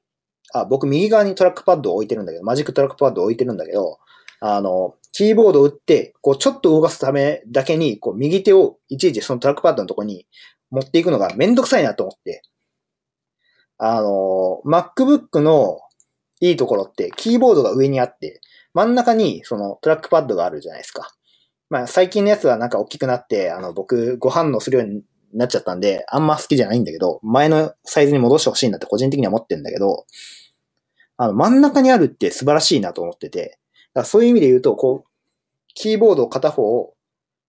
あ、僕右側にトラックパッドを置いてるんだけど、 Magic Trackpad を置いてるんだけど、あの、キーボードを打って、こう、ちょっと動かすためだけに、こう、右手をいちいちそのトラックパッドのとこに持っていくのがめんどくさいなと思って。あの、MacBook のいいところって、キーボードが上にあって、真ん中にそのトラックパッドがあるじゃないですか。まあ、最近のやつはなんか大きくなって、あの、僕、ご反応するようになっちゃったんで、あんま好きじゃないんだけど、前のサイズに戻してほしいなって個人的には思ってるんだけど、あの、真ん中にあるって素晴らしいなと思ってて、だそういう意味で言うと、こう、キーボード片方を、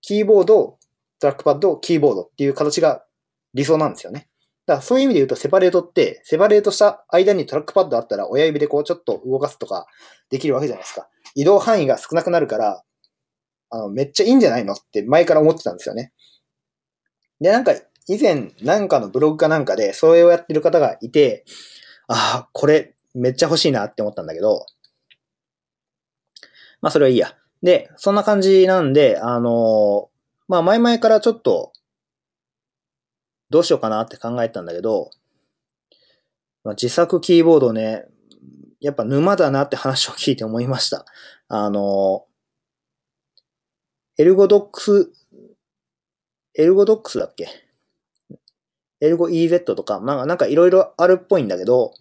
キーボード、トラックパッド、キーボードっていう形が理想なんですよね。だからそういう意味で言うと、セパレートって、セパレートした間にトラックパッドあったら、親指でこうちょっと動かすとかできるわけじゃないですか。移動範囲が少なくなるから、あの、めっちゃいいんじゃないのって前から思ってたんですよね。で、なんか、以前、なんかのブログかなんかで、それをやってる方がいて、ああ、これ、めっちゃ欲しいなって思ったんだけど、まあ、それはいいや。で、そんな感じなんで、あのまあ、前々からちょっと、どうしようかなって考えたんだけど、まあ、自作キーボードね、やっぱ沼だなって話を聞いて思いました。あの、 ErgoDox、ErgoDox だっけ？ Ergo EZ とか、まあなんかいろいろあるっぽいんだけど、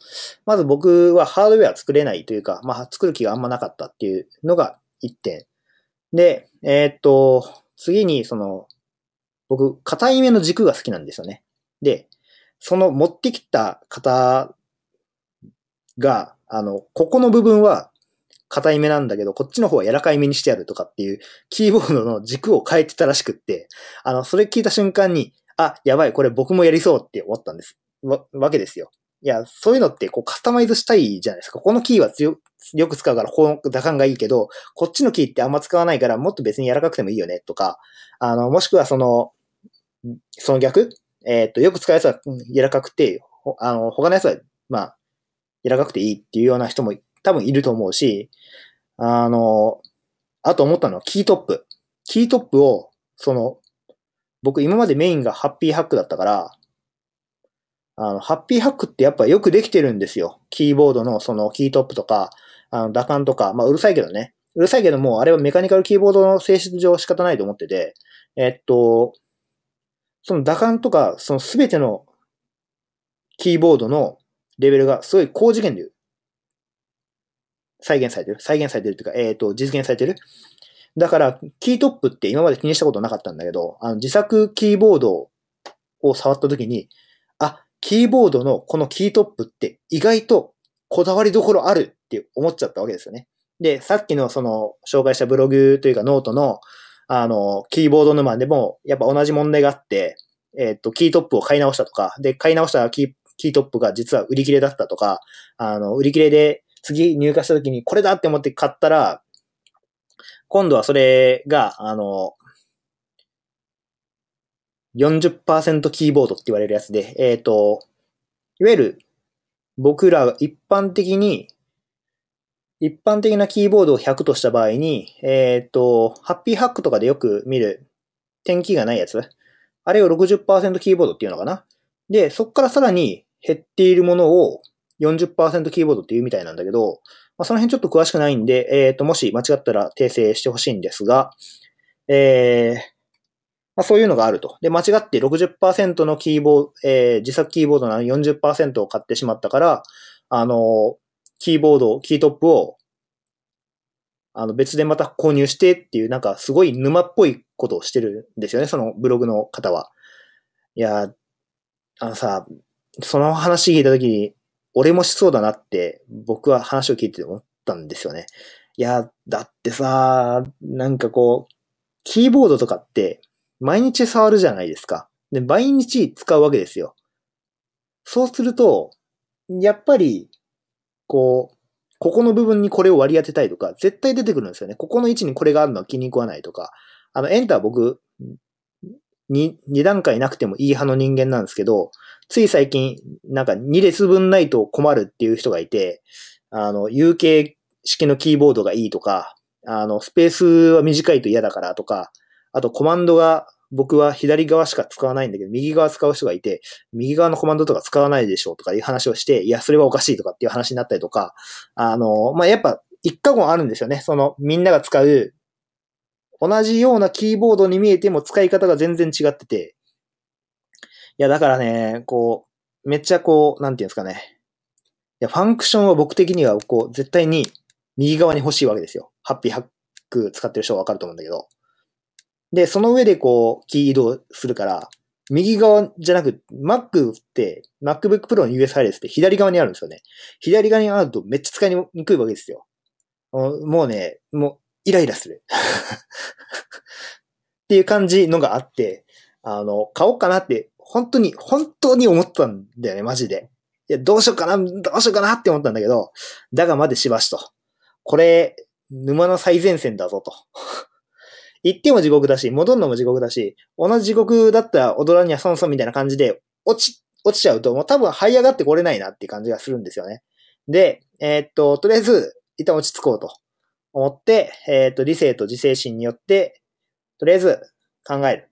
まず僕はハードウェア作れないというか、まあ作る気があんまなかったっていうのが一点。で、えー、っと、次にその、僕、硬い目の軸が好きなんですよね。で、その持ってきた型が、あの、ここの部分は硬い目なんだけど、こっちの方は柔らかい目にしてあるとかっていう、キーボードの軸を変えてたらしくって、あの、それ聞いた瞬間に、あ、やばい、これ僕もやりそうって思ったんです。わ、わけですよ。いや、そういうのってこうカスタマイズしたいじゃないですか。このキーは強よく使うからこの打感がいいけど、こっちのキーってあんま使わないからもっと別に柔らかくてもいいよねとか、あの、もしくはその、その逆？えっ、と、よく使うやつは柔らかくて、あの、他のやつは、まあ、柔らかくていいっていうような人も多分いると思うし、あの、あと思ったのはキートップ。キートップを、その、僕今までメインがハッピーハックだったから、あの、ハッピーハックってやっぱよくできてるんですよ。キーボードのそのキートップとか、あの、打感とか、まあうるさいけどね。うるさいけども、あれはメカニカルキーボードの性質上仕方ないと思ってて、えっと、その打感とか、そのすべてのキーボードのレベルがすごい高次元で再現されてる。再現されてるっていうか、えっ、と、実現されてる。だから、キートップって今まで気にしたことなかったんだけど、あの、自作キーボードを触った時に、あ、キーボードのこのキートップって意外とこだわりどころあるって思っちゃったわけですよね。で、さっきのその紹介したブログというかノートのあの、キーボード沼でもやっぱ同じ問題があって、えっ、と、キートップを買い直したとか、で、買い直したキーキートップが実は売り切れだったとか、あの、売り切れで次入荷した時にこれだって思って買ったら、今度はそれが、あの、40%キーボードって言われるやつで、えっ、ー、と、いわゆる僕らが一般的に、一般的なキーボードを100とした場合に、えっ、ー、と、ハッピーハックとかでよく見る点キーがないやつ。あれを60%キーボードっていうのかな。で、そこからさらに減っているものを40%キーボードっていうみたいなんだけど、まあ、その辺ちょっと詳しくないんで、えっ、ー、と、もし間違ったら訂正してほしいんですが、えー、まあ、そういうのがあると。で、間違って60%のキーボード、えー、自作キーボードなの40%を買ってしまったから、あの、キーボード、キートップを、あの、別でまた購入してっていう、なんかすごい沼っぽいことをしてるんですよね、そのブログの方は。いや、あのさ、その話聞いたときに、俺もしそうだなって僕は話を聞いて思ったんですよね。いや、だってさ、なんかこう、キーボードとかって毎日触るじゃないですか。で、毎日使うわけですよ。そうすると、やっぱり、こう、ここの部分にこれを割り当てたいとか、絶対出てくるんですよね。ここの位置にこれがあるのは気に食わないとか。あの、エンター僕、2、2段階なくてもいい派の人間なんですけど、つい最近、なんか2列分ないと困るっていう人がいて、あの、UK 式のキーボードがいいとか、あの、スペースは短いと嫌だからとか、あとコマンドが僕は左側しか使わないんだけど、右側使う人がいて、右側のコマンドとか使わないでしょうとかいう話をして、いや、それはおかしいとかっていう話になったりとか、あの、まあ、やっぱ一過言あるんですよね。その、みんなが使う、同じようなキーボードに見えても使い方が全然違ってて、いや、だからね、こう、めっちゃこう、なんていうんですかね。いや、ファンクションは僕的には、こう、絶対に右側に欲しいわけですよ。ハッピーハック使ってる人はわかると思うんだけど。で、その上でこう、キー移動するから、右側じゃなく、Mac って、MacBook Pro の US 配列って左側にあるんですよね。左側にあるとめっちゃ使いにくいわけですよ。もうね、もう、イライラする。っていう感じのがあって、あの、買おうかなって、本当に、本当に思ったんだよね、マジで。いや、どうしようかな、どうしようかなって思ったんだけど、だがまでしばしと。これ、沼の最前線だぞと。行っても地獄だし、戻るのも地獄だし、同じ地獄だったら踊らには損損みたいな感じで、落ち、落ちちゃうと、もう多分這い上がってこれないなっていう感じがするんですよね。で、えー、っと、とりあえず、一旦落ち着こうと思って、えー、っと、理性と自制心によって、とりあえず考える。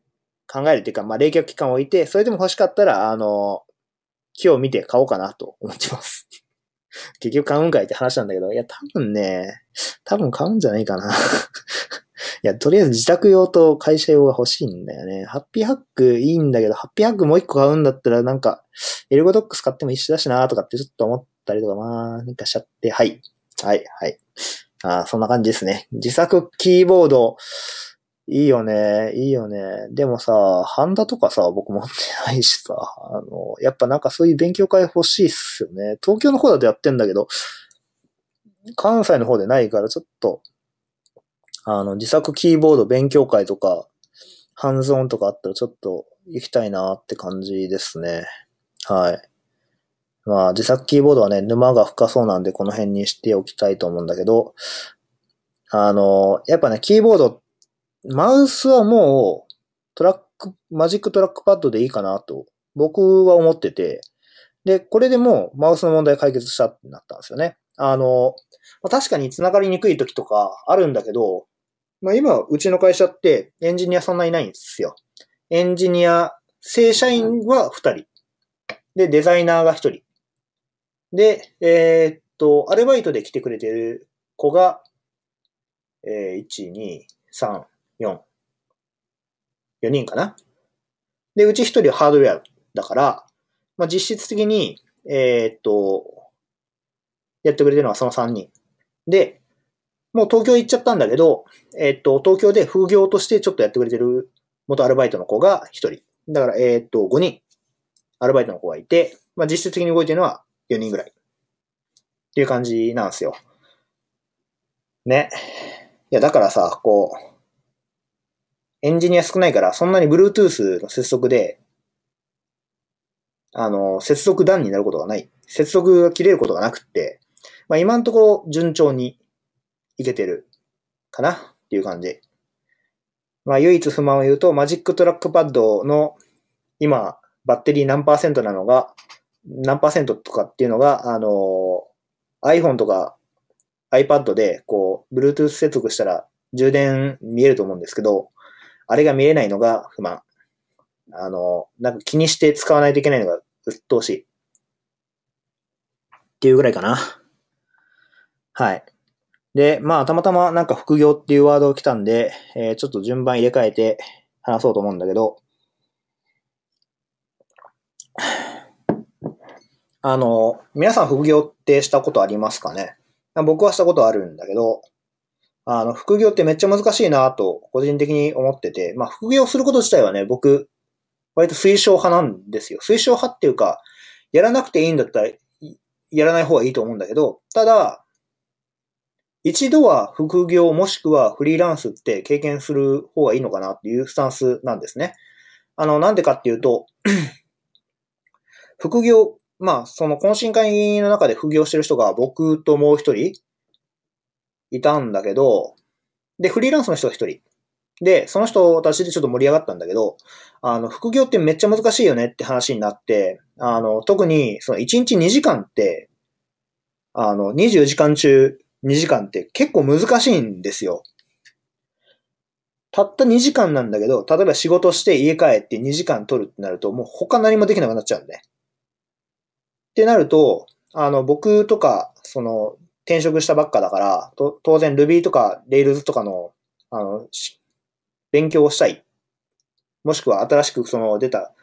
考えるっていうか、まあ、冷却期間を置いて、それでも欲しかったら、あの、木を見て買おうかなと思ってます。結局買うんかいって話なんだけど、いや、多分ね、多分買うんじゃないかな。いや、とりあえず自宅用と会社用が欲しいんだよね。ハッピーハックいいんだけど、ハッピーハックもう一個買うんだったらなんか、エルゴドックス買っても一緒だしなとかってちょっと思ったりとか、まあ、なんかしちゃって、はい。はい、はい。あそんな感じですね。自作キーボード、いいよね。いいよね。でもさ、ハンダとかさ、僕持ってないしさ、あの、やっぱなんかそういう勉強会欲しいっすよね。東京の方だとやってんだけど、関西の方でないからちょっと、あの、自作キーボード勉強会とか、ハンズオンとかあったらちょっと行きたいなって感じですね。はい。まあ、自作キーボードはね、沼が深そうなんでこの辺にしておきたいと思うんだけど、あの、やっぱね、キーボードマウスはもう、トラック、 Magic Trackpad でいいかなと、僕は思ってて、で、これでもうマウスの問題解決したってなったんですよね。あの、確かに繋がりにくい時とかあるんだけど、まあ今、うちの会社ってエンジニアそんないないんですよ。エンジニア、正社員は2人。で、デザイナーが1人。で、えー、っと、アルバイトで来てくれてる子が、えー、1、2、3、4。4人かな。で、うち1人はハードウェアだから、まあ、実質的に、えー、っと、やってくれてるのはその3人。で、もう東京行っちゃったんだけど、えー、っと、東京で副業としてちょっとやってくれてる元アルバイトの子が1人。だから、えー、っと、5人、アルバイトの子がいて、まあ、実質的に動いてるのは4人ぐらい。っていう感じなんですよ。ね。いや、だからさ、こう、エンジニア少ないから、そんなに Bluetooth の接続で、あの、接続断になることがない。接続が切れることがなくって、まあ今んとこ順調にいけてるかなっていう感じ。まあ唯一不満を言うと、マジックトラックパッドの今、バッテリー何パーセントなのが、何パーセントとかっていうのが、あの、iPhone とか iPad で、こう、Bluetooth 接続したら充電見えると思うんですけど、あれが見えないのが不満。あの、なんか気にして使わないといけないのが鬱陶しい。っていうぐらいかな。はい。で、まあ、たまたまなんか副業っていうワードが来たんで、えー、ちょっと順番入れ替えて話そうと思うんだけど、あの、皆さん副業ってしたことありますかね？僕はしたことあるんだけど、あの、副業ってめっちゃ難しいなと、個人的に思ってて、まあ、副業すること自体はね、僕、割と推奨派なんですよ。推奨派っていうか、やらなくていいんだったら、やらない方がいいと思うんだけど、ただ、一度は副業もしくはフリーランスって経験する方がいいのかなっていうスタンスなんですね。あの、なんでかっていうと、副業、まあ、その懇親会の中で副業してる人が僕ともう一人いたんだけど、で、フリーランスの人が一人。で、その人たちでちょっと盛り上がったんだけど、あの、副業ってめっちゃ難しいよねって話になって、あの、特に、その1日2時間って、あの、24時間中2時間って結構難しいんですよ。たった2時間なんだけど、例えば仕事して家帰って2時間取るってなると、もう他何もできなくなっちゃうんで。ってなると、あの、僕とか、その、転職したばっかだから、と当然 Ruby とか Rails とかの、あの、勉強をしたい。もしくは新しくその出た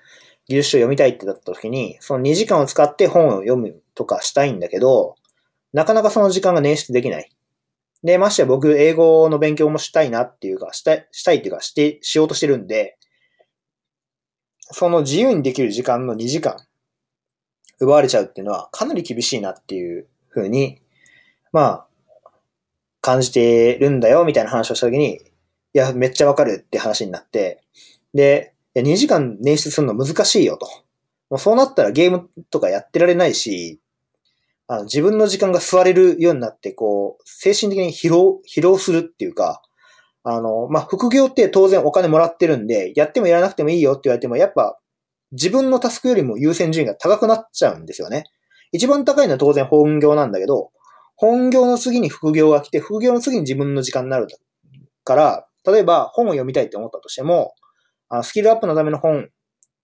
技術書を読みたいってなった時に、その2時間を使って本を読むとかしたいんだけど、なかなかその時間が捻出できない。で、ましてや僕、英語の勉強もしたいなっていうか、したい、したいっていうか、して、しようとしてるんで、その自由にできる時間の2時間、奪われちゃうっていうのはかなり厳しいなっていうふうにまあ、感じてるんだよ、みたいな話をしたときに、いや、めっちゃわかるって話になって、で、2時間捻出するの難しいよと。もうそうなったらゲームとかやってられないし、あの自分の時間が座れるようになって、こう、精神的に疲労、疲労するっていうか、あの、まあ、副業って当然お金もらってるんで、やってもやらなくてもいいよって言われても、やっぱ、自分のタスクよりも優先順位が高くなっちゃうんですよね。一番高いのは当然本業なんだけど、本業の次に副業が来て、副業の次に自分の時間になるから、例えば本を読みたいって思ったとしても、あのスキルアップのための本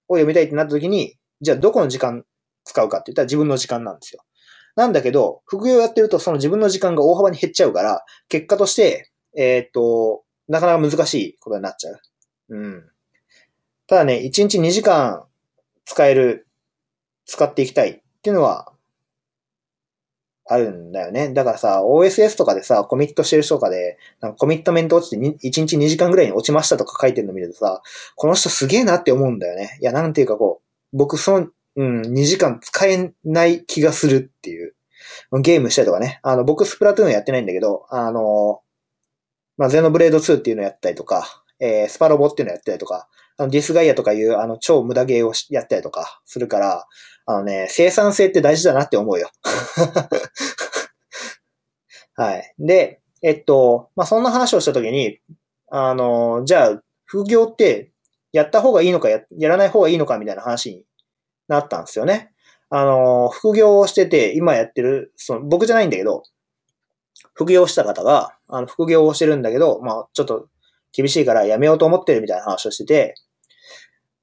を読みたいってなった時に、じゃあどこの時間使うかって言ったら自分の時間なんですよ。なんだけど、副業やってるとその自分の時間が大幅に減っちゃうから、結果として、えー、っと、なかなか難しいことになっちゃう。うん。ただね、1日2時間使える、使っていきたいっていうのはあるんだよね。だからさ、OSS とかでさ、コミットしてる人とかで、なんかコミットメント落ちて1日2時間ぐらいに落ちましたとか書いてるの見るとさ、この人すげえなって思うんだよね。いや、なんていうかこう、僕その、うん、2時間使えない気がするっていう。ゲームしたりとかね。あの、僕スプラトゥーンやってないんだけど、あの、まあ、ゼノブレード2っていうのやったりとか、えー、スパロボっていうのをやったりとか、あのディスガイアとかいう、あの、超無駄ゲーをやったりとかするから、あのね、生産性って大事だなって思うよ。はい。で、えっと、まあ、そんな話をしたときに、あの、じゃあ、副業ってやった方がいいのかや、やらない方がいいのかみたいな話になったんですよね。あの、副業をしてて、今やってる、その、僕じゃないんだけど、副業した方が、あの、副業をしてるんだけど、まあ、ちょっと厳しいからやめようと思ってるみたいな話をしてて、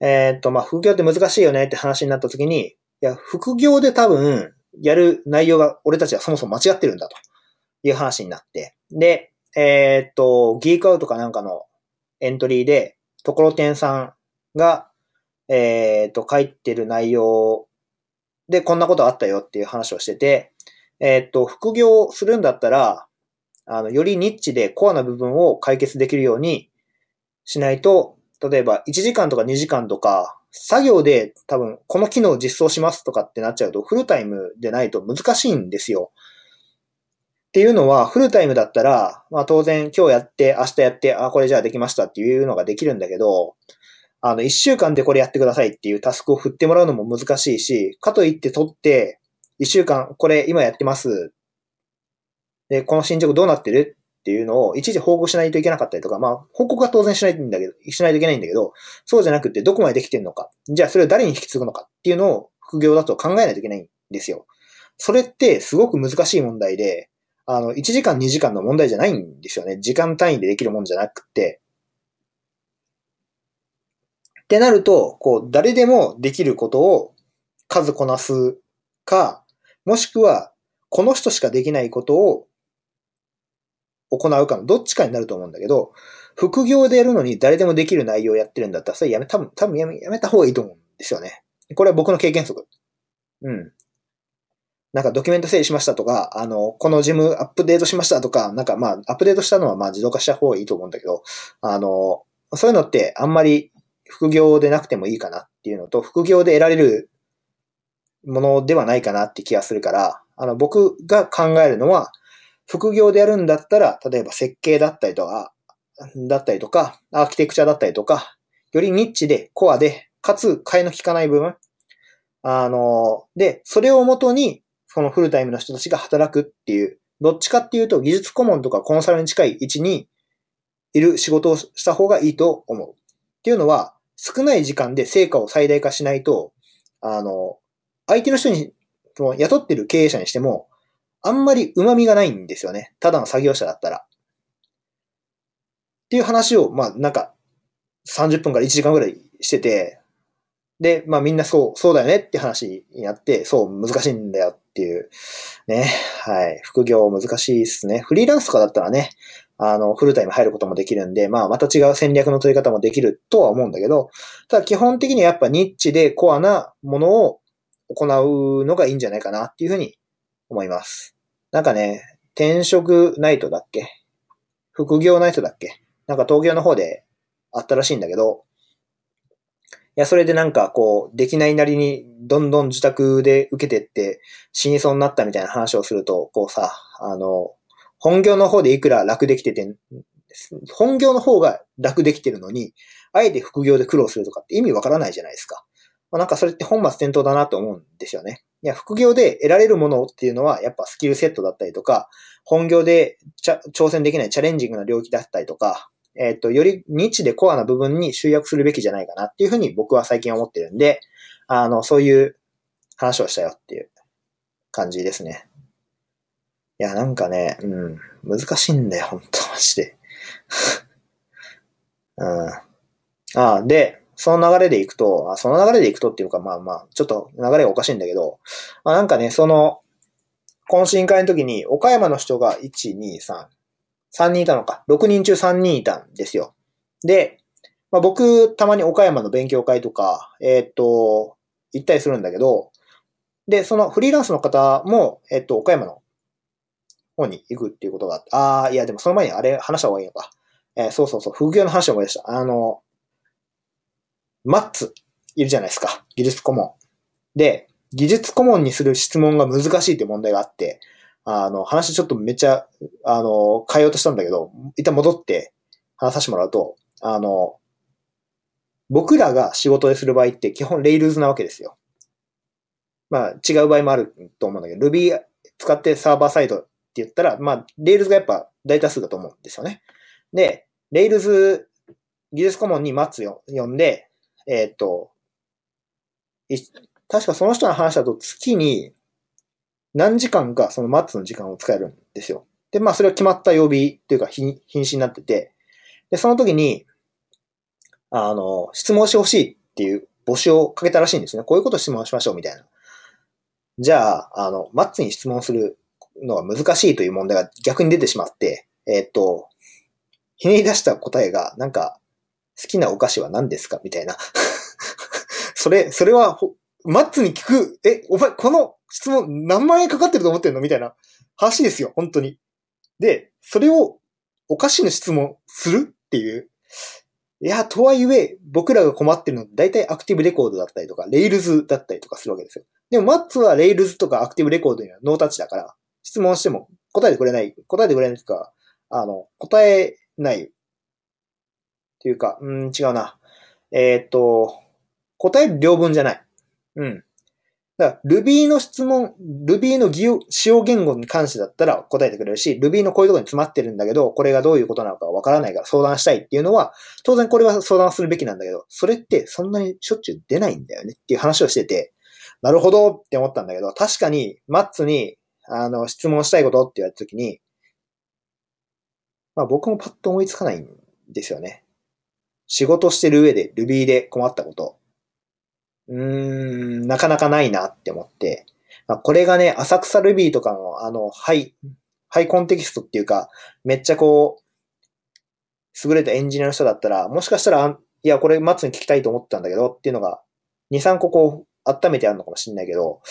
えー、っと、まあ、副業って難しいよねって話になった時に、いや、副業で多分、やる内容が俺たちはそもそも間違ってるんだという話になって。で、えー、っと、ギークアウトかなんかのエントリーで、ところてんさんが、えー、っと、書いてる内容でこんなことあったよっていう話をしてて、えー、っと、副業するんだったら、あの、よりニッチでコアな部分を解決できるようにしないと、例えば1時間とか2時間とか作業で多分この機能を実装しますとかってなっちゃうとフルタイムでないと難しいんですよ。っていうのはフルタイムだったら、まあ当然今日やって明日やって、あ、これじゃあできましたっていうのができるんだけど、あの、一週間でこれやってくださいっていうタスクを振ってもらうのも難しいし、かといって取って、一週間これ今やってます。で、この進捗どうなってるっていうのを一時報告しないといけなかったりとか、まあ、報告は当然しないんだけど、しないといけないんだけど、そうじゃなくてどこまでできてんのか、じゃあそれを誰に引き継ぐのかっていうのを副業だと考えないといけないんですよ。それってすごく難しい問題で、あの、1時間2時間の問題じゃないんですよね。時間単位でできるもんじゃなくて。ってなると、こう、誰でもできることを数こなすか、もしくは、この人しかできないことを行うかのどっちかになると思うんだけど、副業でやるのに誰でもできる内容をやってるんだったら、それやめ、多分、多分やめ、やめた方がいいと思うんですよね。これは僕の経験則。うん。なんかドキュメント整理しましたとか、あの、このジムアップデートしましたとか、なんかまあ、アップデートしたのはまあ自動化した方がいいと思うんだけど、あの、そういうのってあんまり副業でなくてもいいかなっていうのと、副業で得られるものではないかなって気がするから、あの、僕が考えるのは、副業でやるんだったら、例えば設計だったりとか、だったりとか、アーキテクチャだったりとか、よりニッチで、コアで、かつ、替えの効かない部分。あの、で、それをもとに、そのフルタイムの人たちが働くっていう、どっちかっていうと技術顧問とかコンサルに近い位置にいる仕事をした方がいいと思う。っていうのは、少ない時間で成果を最大化しないと、あの、相手の人に、雇ってる経営者にしても、あんまり旨味がないんですよね。ただの作業者だったら。っていう話を、まあ、なんか、30分から1時間ぐらいしてて、で、まあみんなそう、そうだよねって話になって、そう、難しいんだよっていう。ね。はい。副業難しいですね。フリーランスとかだったらね、あの、フルタイム入ることもできるんで、まあまた違う戦略の取り方もできるとは思うんだけど、ただ基本的にはやっぱニッチでコアなものを行うのがいいんじゃないかなっていうふうに思います。なんかね、転職ナイトだっけ？副業ナイトだっけ？なんか東京の方であったらしいんだけど、いや、それでなんかこう、できないなりにどんどん自宅で受けてって死にそうになったみたいな話をすると、こうさ、あの、本業の方でいくら楽できてて、本業の方が楽できてるのに、あえて副業で苦労するとかって意味わからないじゃないですか。まあ、なんかそれって本末転倒だなと思うんですよね。いや、副業で得られるものっていうのは、やっぱスキルセットだったりとか、本業で挑戦できないチャレンジングな領域だったりとか、えっ、と、よりニッチでコアな部分に集約するべきじゃないかなっていうふうに僕は最近思ってるんで、あの、そういう話をしたよっていう感じですね。いや、なんかね、うん、難しいんだよ、本当マジで。うん。ああ、で、その流れでいくと、その流れでいくとっていうか、まあまあ、ちょっと流れがおかしいんだけど、まあなんかね、その、懇親会の時に、岡山の人が1、2、3、3人いたのか。6人中3人いたんですよ。で、まあ、僕、たまに岡山の勉強会とか、えー、っと、行ったりするんだけど、で、そのフリーランスの方も、えー、っと、岡山の方に行くっていうことがあって、ああ、いや、でもその前にあれ話した方がいいのか。えー、そうそうそう、副業の話を思い出した。あの、マッツ、いるじゃないですか。技術顧問。で、技術顧問にする質問が難しいって問題があって、あの、話ちょっとめっちゃ、あの、変えようとしたんだけど、一旦戻って話させてもらうと、あの、僕らが仕事でする場合って基本レイルズなわけですよ。まあ違う場合もあると思うんだけど、Ruby 使ってサーバーサイドって言ったら、まあレイルズがやっぱ大多数だと思うんですよね。で、レイルズ技術顧問にマッツ呼んで、えー、っと、確かその人の話だと月に何時間かそのマッツの時間を使えるんですよ。で、まあそれは決まった曜日っていうか品種になってて、で、その時に、あの、質問してほしいっていう募集をかけたらしいんですね。こういうこと質問しましょうみたいな。じゃあ、あの、マッツに質問するのが難しいという問題が逆に出てしまって、えー、っと、ひねり出した答えが、なんか、好きなお菓子は何ですか？みたいな。それ、それは、マッツに聞く、え、お前、この質問何万円かかってると思ってんの？みたいな話ですよ、本当に。で、それをおかしな質問するっていう。いや、とはいえ、僕らが困ってるのって大体アクティブレコードだったりとか、レイルズだったりとかするわけですよ。でも、マッツはレイルズとかアクティブレコードにはノータッチだから、質問しても答えてくれない、答えてくれないとか、あの、答えない。っていうか、うん、違うな。えー、っと、答える両分じゃない。うん。だから Ruby の質問、Ruby の使用言語に関してだったら答えてくれるし、Ruby のこういうところに詰まってるんだけど、これがどういうことなのかわからないから相談したいっていうのは、当然これは相談するべきなんだけど、それってそんなにしょっちゅう出ないんだよねっていう話をしてて、なるほどって思ったんだけど、確かに、マッツに、あの、質問したいことって言われたときに、まあ僕もパッと思いつかないんですよね。仕事してる上で Ruby で困ったこと。うーん、なかなかないなって思って、まあ、これがね、浅草 Ruby とかの、あの、ハイ、ハイコンテキストっていうか、めっちゃこう、優れたエンジニアの人だったら、もしかしたら、いや、これマッツに聞きたいと思ったんだけどっていうのが、2、3個こう、温めてあるのかもしれないけど、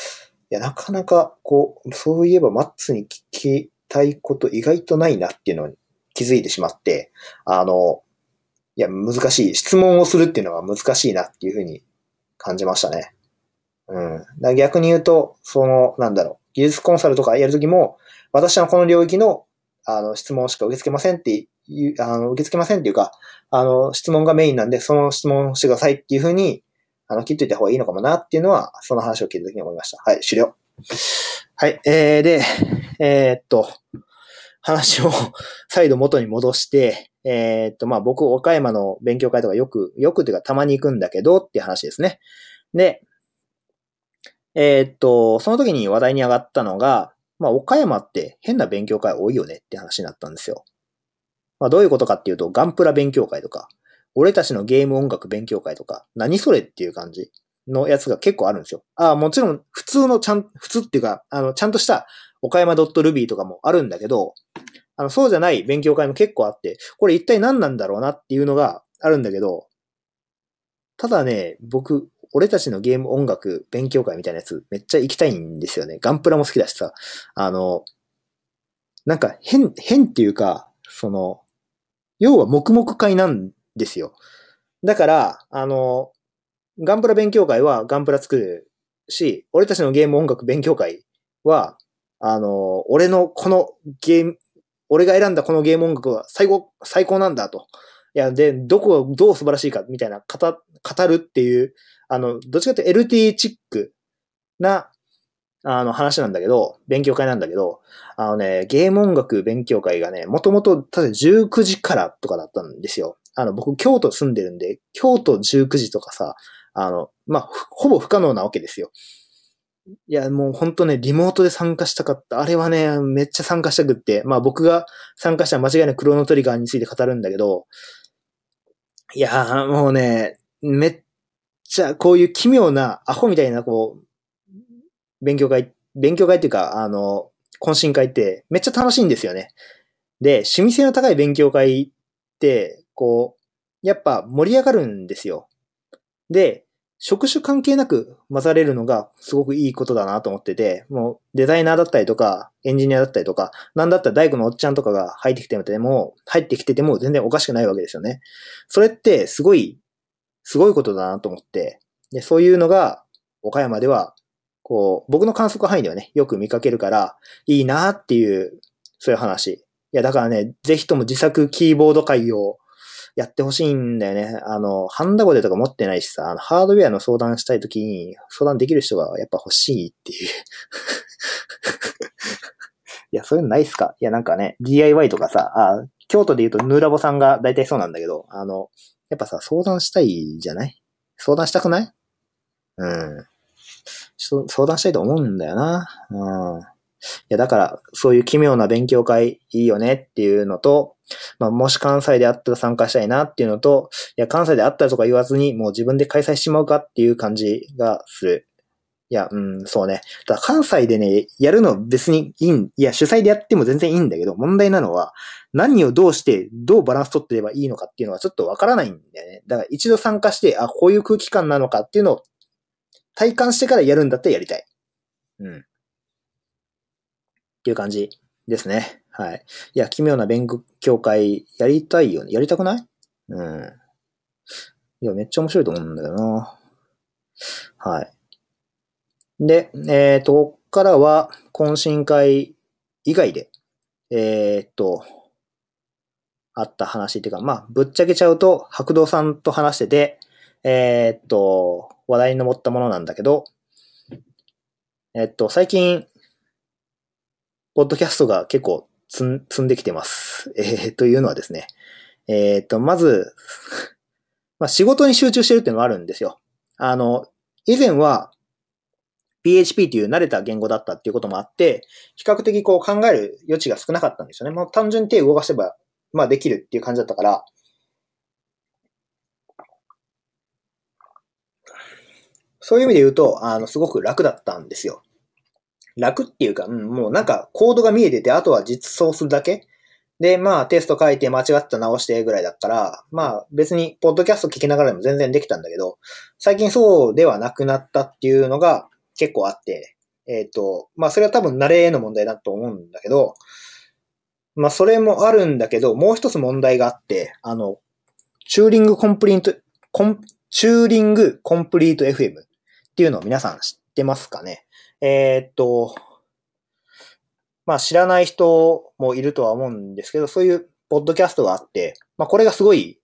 いや、なかなか、こう、そういえばマッツに聞きたいこと意外とないなっていうのに気づいてしまって、あの、いや、難しい。質問をするっていうのが難しいなっていうふうに感じましたね。うん。だ逆に言うと、その、なんだろう、技術コンサルとかやるときも、私はこの領域の、あの、質問しか受け付けませんっていう、あの、受け付けませんっていうか、あの、質問がメインなんで、その質問をしてくださいっていうふうに、あの、切っといた方がいいのかもなっていうのは、その話を聞いたときに思いました。はい、終了。はい、えー、で、えー、っと、話を再度元に戻して、えー、っと、まあ、僕、岡山の勉強会とかよく、よくっていうかたまに行くんだけどっていう話ですね。で、えー、っと、その時に話題に上がったのが、まあ、岡山って変な勉強会多いよねって話になったんですよ。まあ、どういうことかっていうと、ガンプラ勉強会とか、俺たちのゲーム音楽勉強会とか、何それっていう感じのやつが結構あるんですよ。ああ、もちろん、普通のちゃん、普通っていうか、あの、ちゃんとした岡山 .ruby とかもあるんだけど、あの、そうじゃない勉強会も結構あって、これ一体何なんだろうなっていうのがあるんだけど、ただね、僕、俺たちのゲーム音楽勉強会みたいなやつめっちゃ行きたいんですよね。ガンプラも好きだしさ。あの、なんか変、変っていうか、その、要は黙々会なんですよ。だから、あの、ガンプラ勉強会はガンプラ作るし、俺たちのゲーム音楽勉強会は、あの、俺のこのゲーム、俺が選んだこのゲーム音楽は最高、最高なんだと。いや、で、どこがどう素晴らしいかみたいな語、語るっていう、あの、どっちかというと LT チックな、あの話なんだけど、勉強会なんだけど、あのね、ゲーム音楽勉強会がね、もともと、ただ19時からとかだったんですよ。あの、僕、京都住んでるんで、京都19時とかさ、あの、まあ、ほぼ不可能なわけですよ。いや、もうほんとね、リモートで参加したかった。あれはね、めっちゃ参加したくって。まあ僕が参加したら間違いなくクロノトリガーについて語るんだけど、いやもうね、めっちゃこういう奇妙な、アホみたいなこう、勉強会、勉強会っていうか、あの、懇親会ってめっちゃ楽しいんですよね。で、趣味性の高い勉強会って、こう、やっぱ盛り上がるんですよ。で、職種関係なく混ざれるのがすごくいいことだなと思ってて、もうデザイナーだったりとか、エンジニアだったりとか、なんだったら大工のおっちゃんとかが入ってきても、入ってきてても全然おかしくないわけですよね。それってすごい、すごいことだなと思って、で、そういうのが岡山では、こう、僕の観測範囲ではね、よく見かけるから、いいなっていう、そういう話。いや、だからね、ぜひとも自作キーボード会をやってほしいんだよね。あの、ハンダゴテとか持ってないしさ、あのハードウェアの相談したいときに相談できる人がやっぱ欲しいっていう いや、そういうのないっすか？いや、なんかね、DIY とかさ、あ京都で言うとヌーラボさんが大体そうなんだけど、あの、やっぱさ、相談したいじゃない？相談したくない？うん。相談したいと思うんだよな。うん。いや、だから、そういう奇妙な勉強会いいよねっていうのと、まあ、もし関西であったら参加したいなっていうのと、いや、関西であったらとか言わずに、もう自分で開催しちまうかっていう感じがする。いや、うん、そうね。だ関西でね、やるの別にいいん、いや、主催でやっても全然いいんだけど、問題なのは、何をどうして、どうバランス取ってればいいのかっていうのはちょっとわからないんだよね。だから一度参加して、あ、こういう空気感なのかっていうのを体感してからやるんだったらやりたい。うん。っていう感じですね。はい。いや、奇妙な勉強会やりたいよね。やりたくない？うん。いや、めっちゃ面白いと思うんだけどな。はい。で、えっ、ー、と、こっからは懇親会以外で、えっ、ー、と、あった話っていうか、まあ、ぶっちゃけちゃうと、白道さんと話してて、えっ、ー、と、話題に上ったものなんだけど、えっと、最近、ポッドキャストが結構積ん積んできてます。えー、というのはですね、えっと、まず、まあ、仕事に集中してるっていうのはあるんですよ。あの、以前は PHP っていう慣れた言語だったっていうこともあって、比較的こう考える余地が少なかったんですよね。もう単純に手を動かせば、まあできるっていう感じだったから、そういう意味で言うと、あの、すごく楽だったんですよ。楽っていうか、うん、もうなんかコードが見えてて、あとは実装するだけ。で、まあテスト書いて間違った直してぐらいだったら、まあ別にポッドキャスト聞きながらでも全然できたんだけど、最近そうではなくなったっていうのが結構あって、えっ、と、まあそれは多分慣れの問題だと思うんだけど、まあそれもあるんだけど、もう一つ問題があって、あの、チューリングコンプリート、コン、チューリングコンプリート FM っていうのを皆さん知ってますかね？えーっと、まあ知らない人もいるとは思うんですけど、そういうポッドキャストがあって、まあこれがすごい、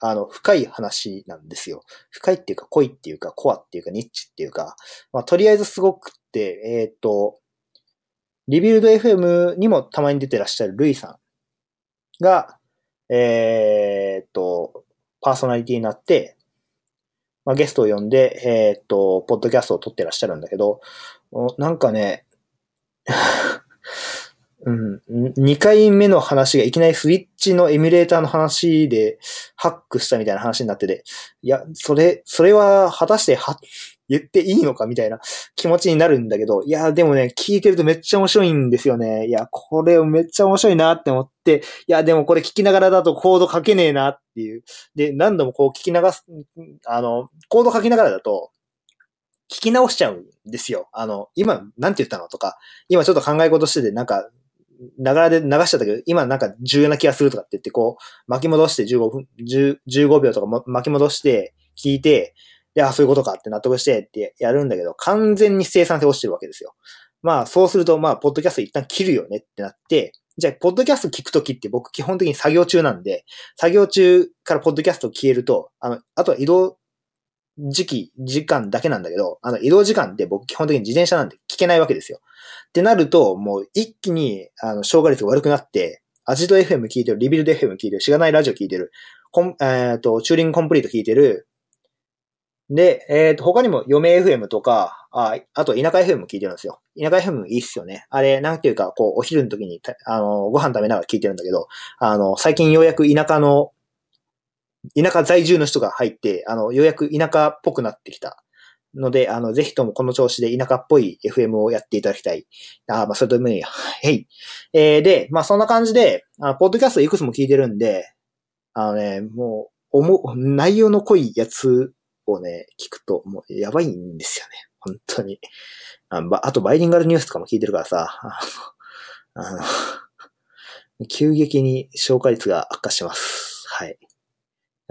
あの、深い話なんですよ。深いっていうか濃いっていうかコアっていうかニッチっていうか、まあとりあえずすごくって、えーっと、リビルド FM にもたまに出てらっしゃるルイさんが、えーっと、パーソナリティになって、まあ、ゲストを呼んで、えーっと、ポッドキャストを撮ってらっしゃるんだけど、なんかね、うん、2回目の話がいきなりスイッチのエミュレーターの話でハックしたみたいな話になってて、いや、それ、それは果たしては、言っていいのかみたいな気持ちになるんだけど、いや、でもね、聞いてるとめっちゃ面白いんですよね。いや、これめっちゃ面白いなって思って、いや、でもこれ聞きながらだとコード書けねえなっていう。で、何度もこう聞き流す、あの、コード書きながらだと、聞き直しちゃうんですよ。あの、今、なんて言ったのとか、今ちょっと考え事してて、なんか、ながらで流しちゃったけど、今なんか重要な気がするとかって言って、こう、巻き戻して15分、15秒とか巻き戻して、聞いて、いや、そういうことかって納得してってやるんだけど、完全に生産性落ちてるわけですよ。まあ、そうすると、まあ、ポッドキャスト一旦切るよねってなって、じゃあ、ポッドキャスト聞くときって僕基本的に作業中なんで、作業中からポッドキャスト消えると、あの、あとは移動時期、時間だけなんだけど、あの、移動時間って僕基本的に自転車なんで聞けないわけですよ。ってなると、もう一気に、あの、消化率が悪くなって、アジト FM 聞いてる、リビルド FM 聞いてる、しがないラジオ聞いてる、コン、えっ、と、チューリングコンプリート聞いてる、で、えっ、と、他にも、嫁 FM とか、あ、あと、田舎 FM 聞いてるんですよ。田舎 FM いいっすよね。あれ、なんていうか、こう、お昼の時に、あの、ご飯食べながら聞いてるんだけど、あの、最近ようやく田舎の、田舎在住の人が入って、あの、ようやく田舎っぽくなってきた。ので、あの、ぜひともこの調子で田舎っぽい FM をやっていただきたい。あ、まあ、それともいいや。へい。えー、で、まあ、そんな感じで、あ、ポッドキャストいくつも聞いてるんで、あのね、もう、思う、内容の濃いやつをね、聞くと、もう、やばいんですよね。本当に。ああと、バイリンガルニュースとかも聞いてるからさ、あの、あの急激に消化率が悪化します。はい。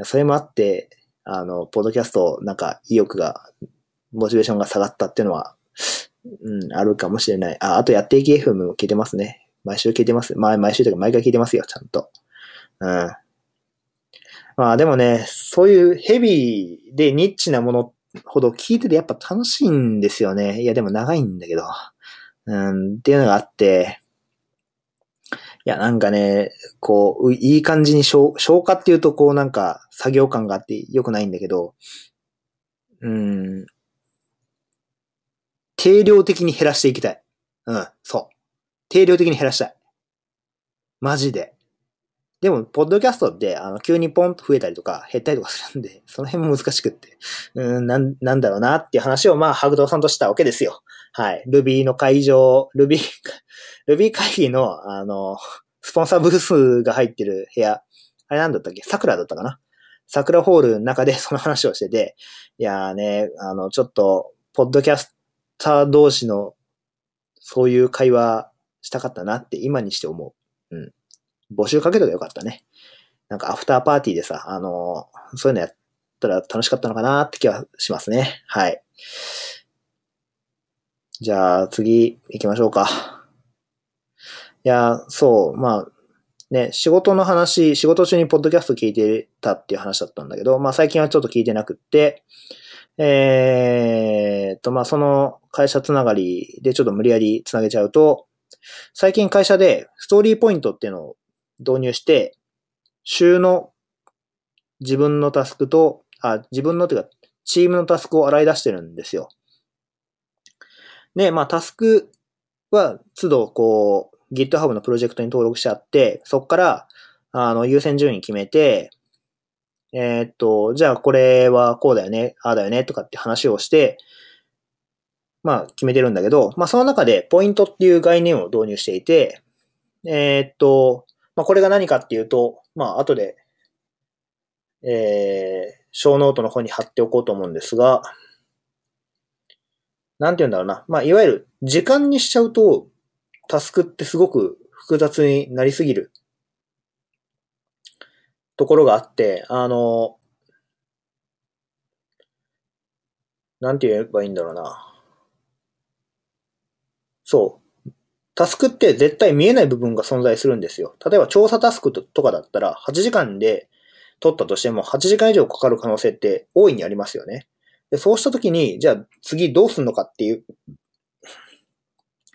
それもあって、あの、ポッドキャスト、なんか、意欲が、モチベーションが下がったっていうのは、うん、あるかもしれない。あ、あと、やっていき FM も聞いてますね。毎週聞いてます。まあ、毎週というか、毎回聞いてますよ、ちゃんと。うん。まあ、でもね、そういうヘビーでニッチなものほど聞いててやっぱ楽しいんですよね。いや、でも長いんだけど。うん、っていうのがあって、いや、なんかね、こう、いい感じに消消化っていうと、こうなんか作業感があって良くないんだけど、うん、定量的に減らしていきたい。うん、そう。定量的に減らしたい。マジで。でも、ポッドキャストって、あの、急にポンと増えたりとか、減ったりとかするんで、その辺も難しくって、うん、なん、なんだろうなっていう話を、まあ、ハグドさんとしたわけですよ。はい。Ruby の会場、Ruby、Ruby 会議の、あの、スポンサーブースが入ってる部屋、あれなんだったっけ？桜だったかな？桜ホールの中で その話をしてて、いやーね、あの、ちょっと、ポッドキャスター同士の、そういう会話したかったなって今にして思う。うん。募集かけとけばよかったね。なんかアフターパーティーでさ、あのーそういうのやったら楽しかったのかなって気はしますね。はい。じゃあ次行きましょうか。いや、そう、まあ、ね、仕事の話、仕事中にポッドキャスト聞いてたっていう話だったんだけど、まあ最近はちょっと聞いてなくって、えーっと、まあ、その会社つながりでちょっと無理やりつなげちゃうと、最近会社でストーリーポイントっていうのを導入して、週の自分のタスクと、あ、自分のっていうか、チームのタスクを洗い出してるんですよ。で、まあ、タスクは、都度、こう、GitHub のプロジェクトに登録しちゃって、そこから、あの、優先順位決めて、えー、っと、じゃあこれはこうだよね、ああだよね、とかって話をして、まあ、決めてるんだけど、まあ、その中で、ポイントっていう概念を導入していて、えー、っと、まあ、これが何かっていうと、まあ、後で、えー、小ノートの方に貼っておこうと思うんですが、なんて言うんだろうな。まあ、いわゆる時間にしちゃうと、タスクってすごく複雑になりすぎるところがあって、あの、なんて言えばいいんだろうな。そう。タスクって絶対見えない部分が存在するんですよ。例えば調査タスクとかだったら8時間で取ったとしても8時間以上かかる可能性って大いにありますよね。でそうした時に、じゃあ次どうすんのかっていう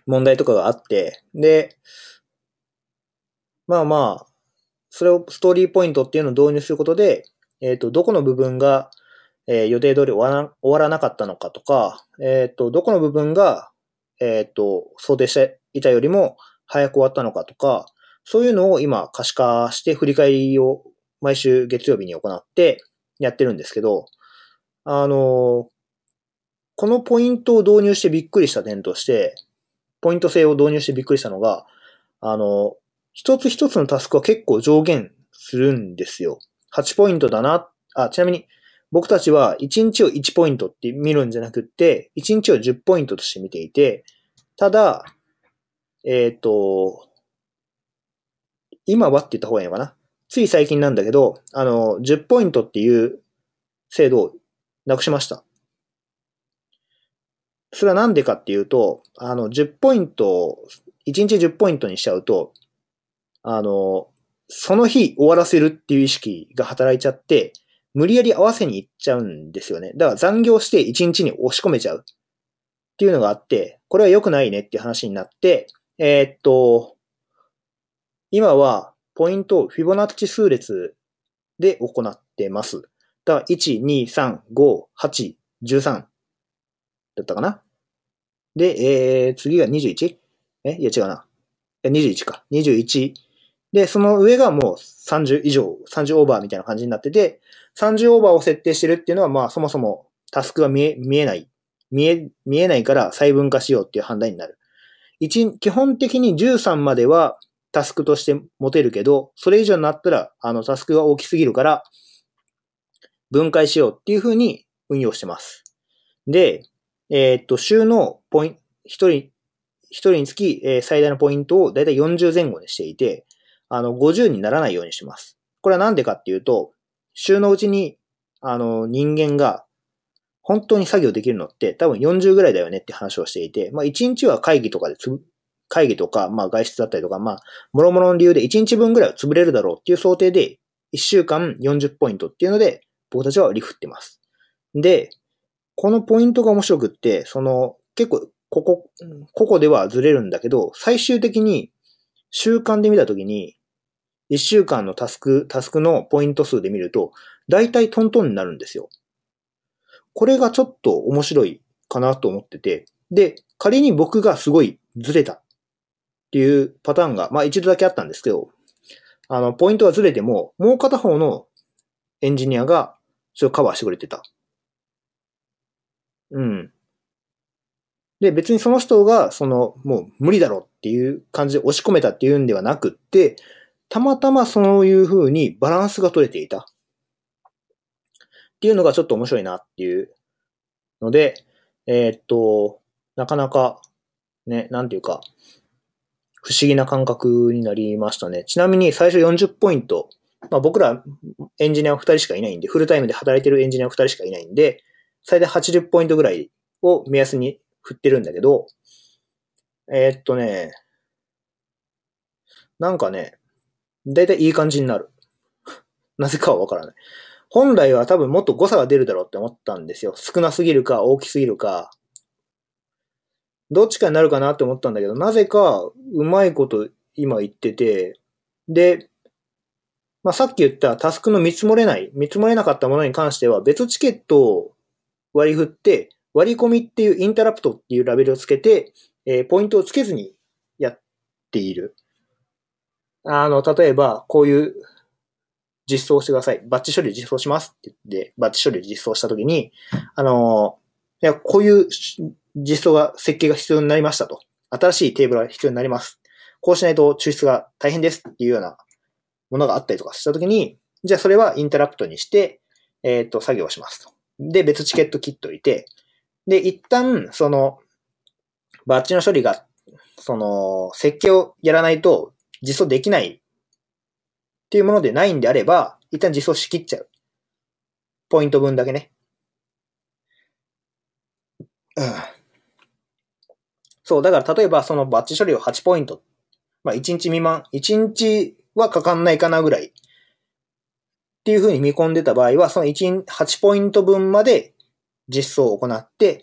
問題とかがあって、で、まあまあ、それをストーリーポイントっていうのを導入することで、えっ、ー、と、どこの部分が、えー、予定通り終わら終わらなかったのかとか、えっ、ー、と、どこの部分が、えっ、と、想定していたよりも早く終わったのかとか、そういうのを今可視化して振り返りを毎週月曜日に行ってやってるんですけど、あの、このポイントを導入してびっくりした点として、ポイント制を導入してびっくりしたのが、あの、一つ一つのタスクは結構上限するんですよ。8ポイントだな。あ、ちなみに僕たちは1日を1ポイントって見るんじゃなくって、1日を10ポイントとして見ていて、ただ、えっ、ー、と、今はって言った方がいいのかな？つい最近なんだけど、あの、10ポイントっていう制度をなくしました。それはなんでかっていうと、あの、10ポイント、1日10ポイントにしちゃうと、あの、その日終わらせるっていう意識が働いちゃって、無理やり合わせに行っちゃうんですよね。だから残業して1日に押し込めちゃうっていうのがあって、これは良くないねっていう話になって、えー、っと、今はポイントをフィボナッチ数列で行ってます。だから、1、2、3、5、8、13だったかなで、えー、次が 21? え？いや違うな。21か。21。で、その上がもう30以上、30オーバーみたいな感じになってて、30オーバーを設定してるっていうのは、まあそもそもタスクが見え、見えない。見え、見えないから細分化しようっていう判断になる。1、基本的に13まではタスクとして持てるけど、それ以上になったら、あの、タスクが大きすぎるから、分解しようっていうふうに運用してます。で、えー、っと、週のポイント、一人、一人につき、えー、最大のポイントをだいたい40前後にしていて、あの、50にならないようにします。これはなんでかっていうと、週のうちに、あの、人間が本当に作業できるのって多分40ぐらいだよねって話をしていて、まあ1日は会議とかで会議とか、まあ外出だったりとか、まあ、もろもろの理由で1日分ぐらいは潰れるだろうっていう想定で、1週間40ポイントっていうので、僕たちは割り振ってます。で、このポイントが面白くって、その、結構、ここ、ここではずれるんだけど、最終的に習慣で見たときに、1週間のタスク、タスクのポイント数で見ると、大体トントンになるんですよ。これがちょっと面白いかなと思ってて、で、仮に僕がすごいずれたっていうパターンが、まあ一度だけあったんですけど、あの、ポイントがずれても、もう片方のエンジニアがそれをカバーしてくれてた。うん。で、別にその人が、その、もう無理だろっていう感じで押し込めたっていうんではなくって、たまたまそういう風にバランスが取れていた。っていうのがちょっと面白いなっていうので、えー、っと、なかなか、ね、なんていうか、不思議な感覚になりましたね。ちなみに最初40ポイント。まあ僕らエンジニア2人しかいないんで、フルタイムで働いてるエンジニア2人しかいないんで、最大80ポイントぐらいを目安に振ってるんだけど、えー、っとね、なんかね、だいたいいい感じになる。なぜかはわからない。本来は多分もっと誤差が出るだろうって思ったんですよ。少なすぎるか大きすぎるか。どっちかになるかなって思ったんだけど、なぜかうまいこと今言ってて、で、まあ、さっき言ったタスクの見積もれない、見積もれなかったものに関しては別チケットを割り振って、割り込みっていうインタラプトっていうラベルをつけて、えー、ポイントをつけずにやっている。あの、例えば、こういう実装してください。バッチ処理実装しますって言って、バッチ処理実装したときに、あの、いや、こういう実装が、設計が必要になりましたと。新しいテーブルが必要になります。こうしないと抽出が大変ですっていうようなものがあったりとかしたときに、じゃあそれはインタラプトにして、えっ、ー、と、作業をしますと。で、別チケット切っといて、で、一旦、その、バッチの処理が、その、設計をやらないと実装できないっていうものでないんであれば、一旦実装しきっちゃう。ポイント分だけね。うん。そう、だから例えばそのバッチ処理を8ポイント。まあ1日未満、1日はかかんないかなぐらい。っていうふうに見込んでた場合は、その1、8ポイント分まで実装を行って、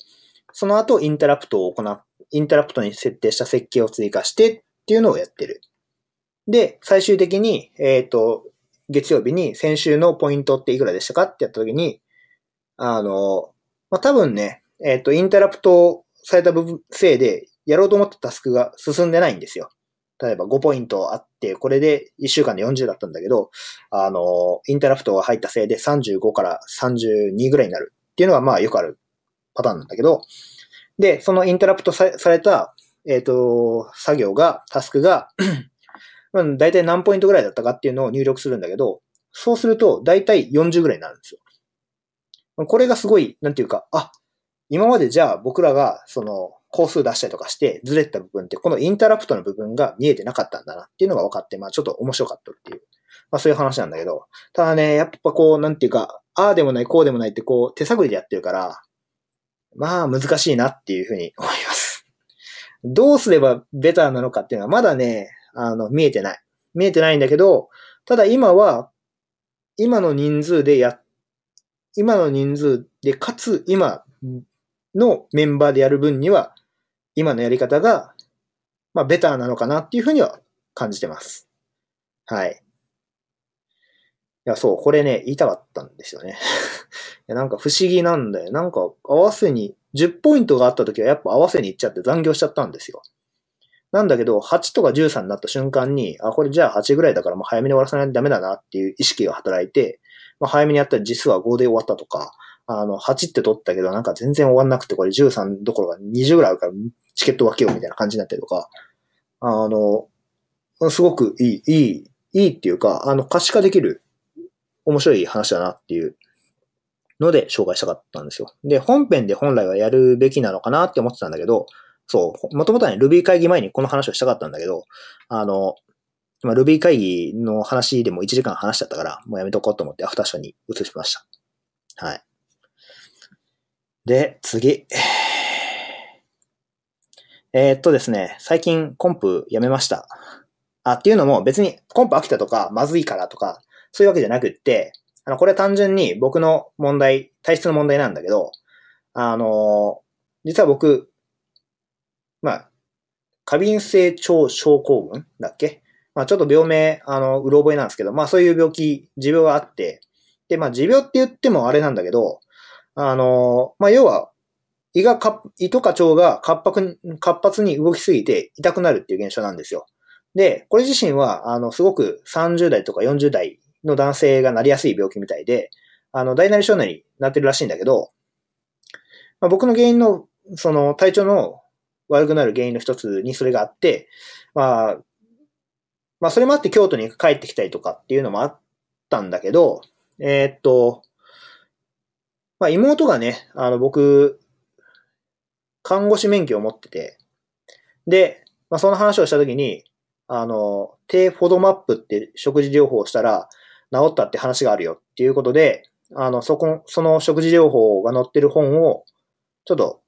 その後インタラプトを行っ、インタラプトに設定した設計を追加してっていうのをやってる。で、最終的に、えっ、ー、と、月曜日に先週のポイントっていくらでしたかってやった時に、あの、まあ、多分ね、えっ、ー、と、インタラプトされた部分、せいで、やろうと思ったタスクが進んでないんですよ。例えば5ポイントあって、これで1週間で40だったんだけど、あの、インタラプトが入ったせいで35から32ぐらいになるっていうのがまあよくあるパターンなんだけど、で、そのインタラプトされた、えっ、ー、と、作業が、タスクがまあ、大体何ポイントぐらいだったかっていうのを入力するんだけど、そうすると大体40ぐらいになるんですよ。これがすごい、なんていうか、あ、今までじゃあ僕らがその工数出したりとかしてずれた部分ってこのインタラプトの部分が見えてなかったんだなっていうのが分かって、まあちょっと面白かったっていう、まあそういう話なんだけど、ただね、やっぱこう、なんていうか、ああでもない、こうでもないってこう手探りでやってるから、まあ難しいなっていうふうに思います。どうすればベターなのかっていうのはまだね、あの、見えてない。見えてないんだけど、ただ今は、今の人数でや、今の人数で、かつ今のメンバーでやる分には、今のやり方が、まあ、ベターなのかなっていうふうには感じてます。はい。いや、そう、これね、言いたかったんですよね。いやなんか不思議なんだよ。なんか合わせに、10ポイントがあった時はやっぱ合わせに行っちゃって残業しちゃったんですよ。なんだけど、8とか13になった瞬間に、あ、これじゃあ8ぐらいだからもう早めに終わらせないとダメだなっていう意識が働いて、まあ、早めにやったら実は5で終わったとか、あの、8って取ったけどなんか全然終わんなくて、これ13どころか20ぐらいあるからチケット分けようみたいな感じになったりとか、あの、すごくいい、いい、いいっていうか、あの、可視化できる面白い話だなっていうので紹介したかったんですよ。で、本編で本来はやるべきなのかなって思ってたんだけど、そう、もともとはね、Ruby 会議前にこの話をしたかったんだけど、あの、まあ、Ruby 会議の話でも1時間話しちゃったから、もうやめとこうと思ってアフターショーに移しました。はい。で、次。えー、っとですね、最近コンプやめました。あ、っていうのも別にコンプ飽きたとか、まずいからとか、そういうわけじゃなくって、あの、これ単純に僕の問題、体質の問題なんだけど、あの、実は僕、まあ、過敏性腸症候群だっけ？まあちょっと病名、あの、うろ覚えなんですけど、まあそういう病気、持病があって、で、まあ持病って言ってもあれなんだけど、あの、まあ要は、胃がか、胃とか腸が活発活発に動きすぎて痛くなるっていう現象なんですよ。で、これ自身は、あの、すごく30代とか40代の男性がなりやすい病気みたいで、あの、大なり小なりになってるらしいんだけど、まあ、僕の原因の、その、体調の悪くなる原因の一つにそれがあって、まあ、まあそれもあって京都に帰ってきたりとかっていうのもあったんだけど、えー、っと、まあ妹がね、あの僕、看護師免許を持ってて、で、まあその話をしたときに、あの、低フォドマップって食事療法をしたら治ったって話があるよっていうことで、あの、そこ、その食事療法が載ってる本を、ちょっと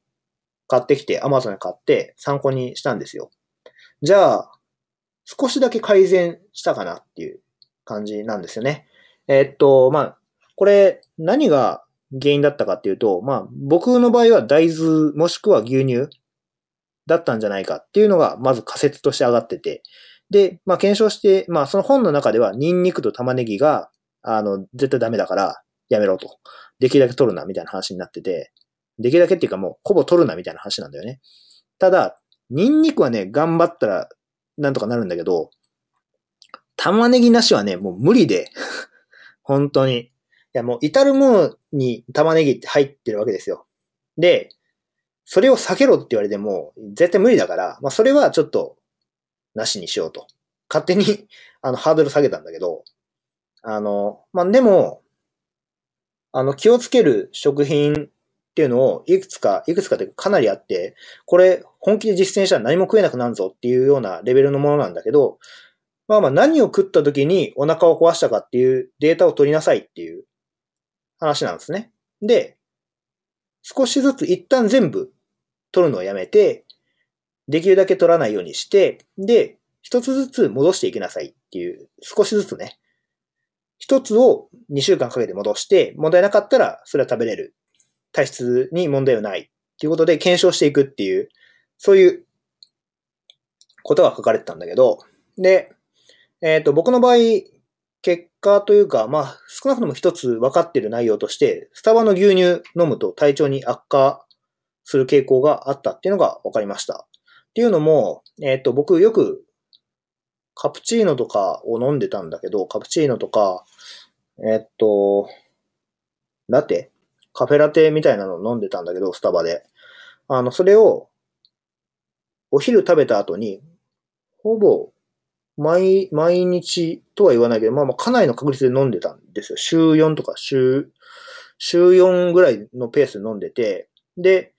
買ってきて、アマゾンで買って参考にしたんですよ。じゃあ、少しだけ改善したかなっていう感じなんですよね。えー、っと、まあ、これ、何が原因だったかっていうと、まあ、僕の場合は大豆もしくは牛乳だったんじゃないかっていうのが、まず仮説として上がってて、で、まあ、検証して、まあ、その本の中では、ニンニクと玉ねぎが、あの、絶対ダメだから、やめろと。できるだけ取るな、みたいな話になってて、できるだけっていうかもう、ほぼ取るな、みたいな話なんだよね。ただ、ニンニクはね、頑張ったら、なんとかなるんだけど、玉ねぎなしはね、もう無理で、本当に。いや、もう至るものに玉ねぎって入ってるわけですよ。で、それを避けろって言われても、絶対無理だから、まあそれはちょっと、なしにしようと。勝手に、あの、ハードル下げたんだけど、あの、まあでも、あの、気をつける食品っていうのをいくつか、いくつかでかなりあって、これ本気で実践したら何も食えなくなるぞっていうようなレベルのものなんだけど、まあまあ何を食った時にお腹を壊したかっていうデータを取りなさいっていう話なんですね。で、少しずつ一旦全部取るのをやめて、できるだけ取らないようにして、で、一つずつ戻していきなさいっていう、少しずつね、一つを2週間かけて戻して、問題なかったらそれは食べれる。体質に問題はない。っていうことで検証していくっていう、そういうことが書かれてたんだけど、で、えっ、ー、と、僕の場合、結果というか、まあ、少なくとも一つ分かっている内容として、スタバの牛乳飲むと体調に悪化する傾向があったっていうのが分かりました。っていうのも、えっ、ー、と、僕よくカプチーノとかを飲んでたんだけど、カプチーノとか、えっと、ラテカフェラテみたいなのを飲んでたんだけど、スタバで。あの、それを、お昼食べた後に、ほぼ、毎、毎日とは言わないけど、まあまあかなりの確率で飲んでたんですよ。週4とか週、週4ぐらいのペースで飲んでて、で、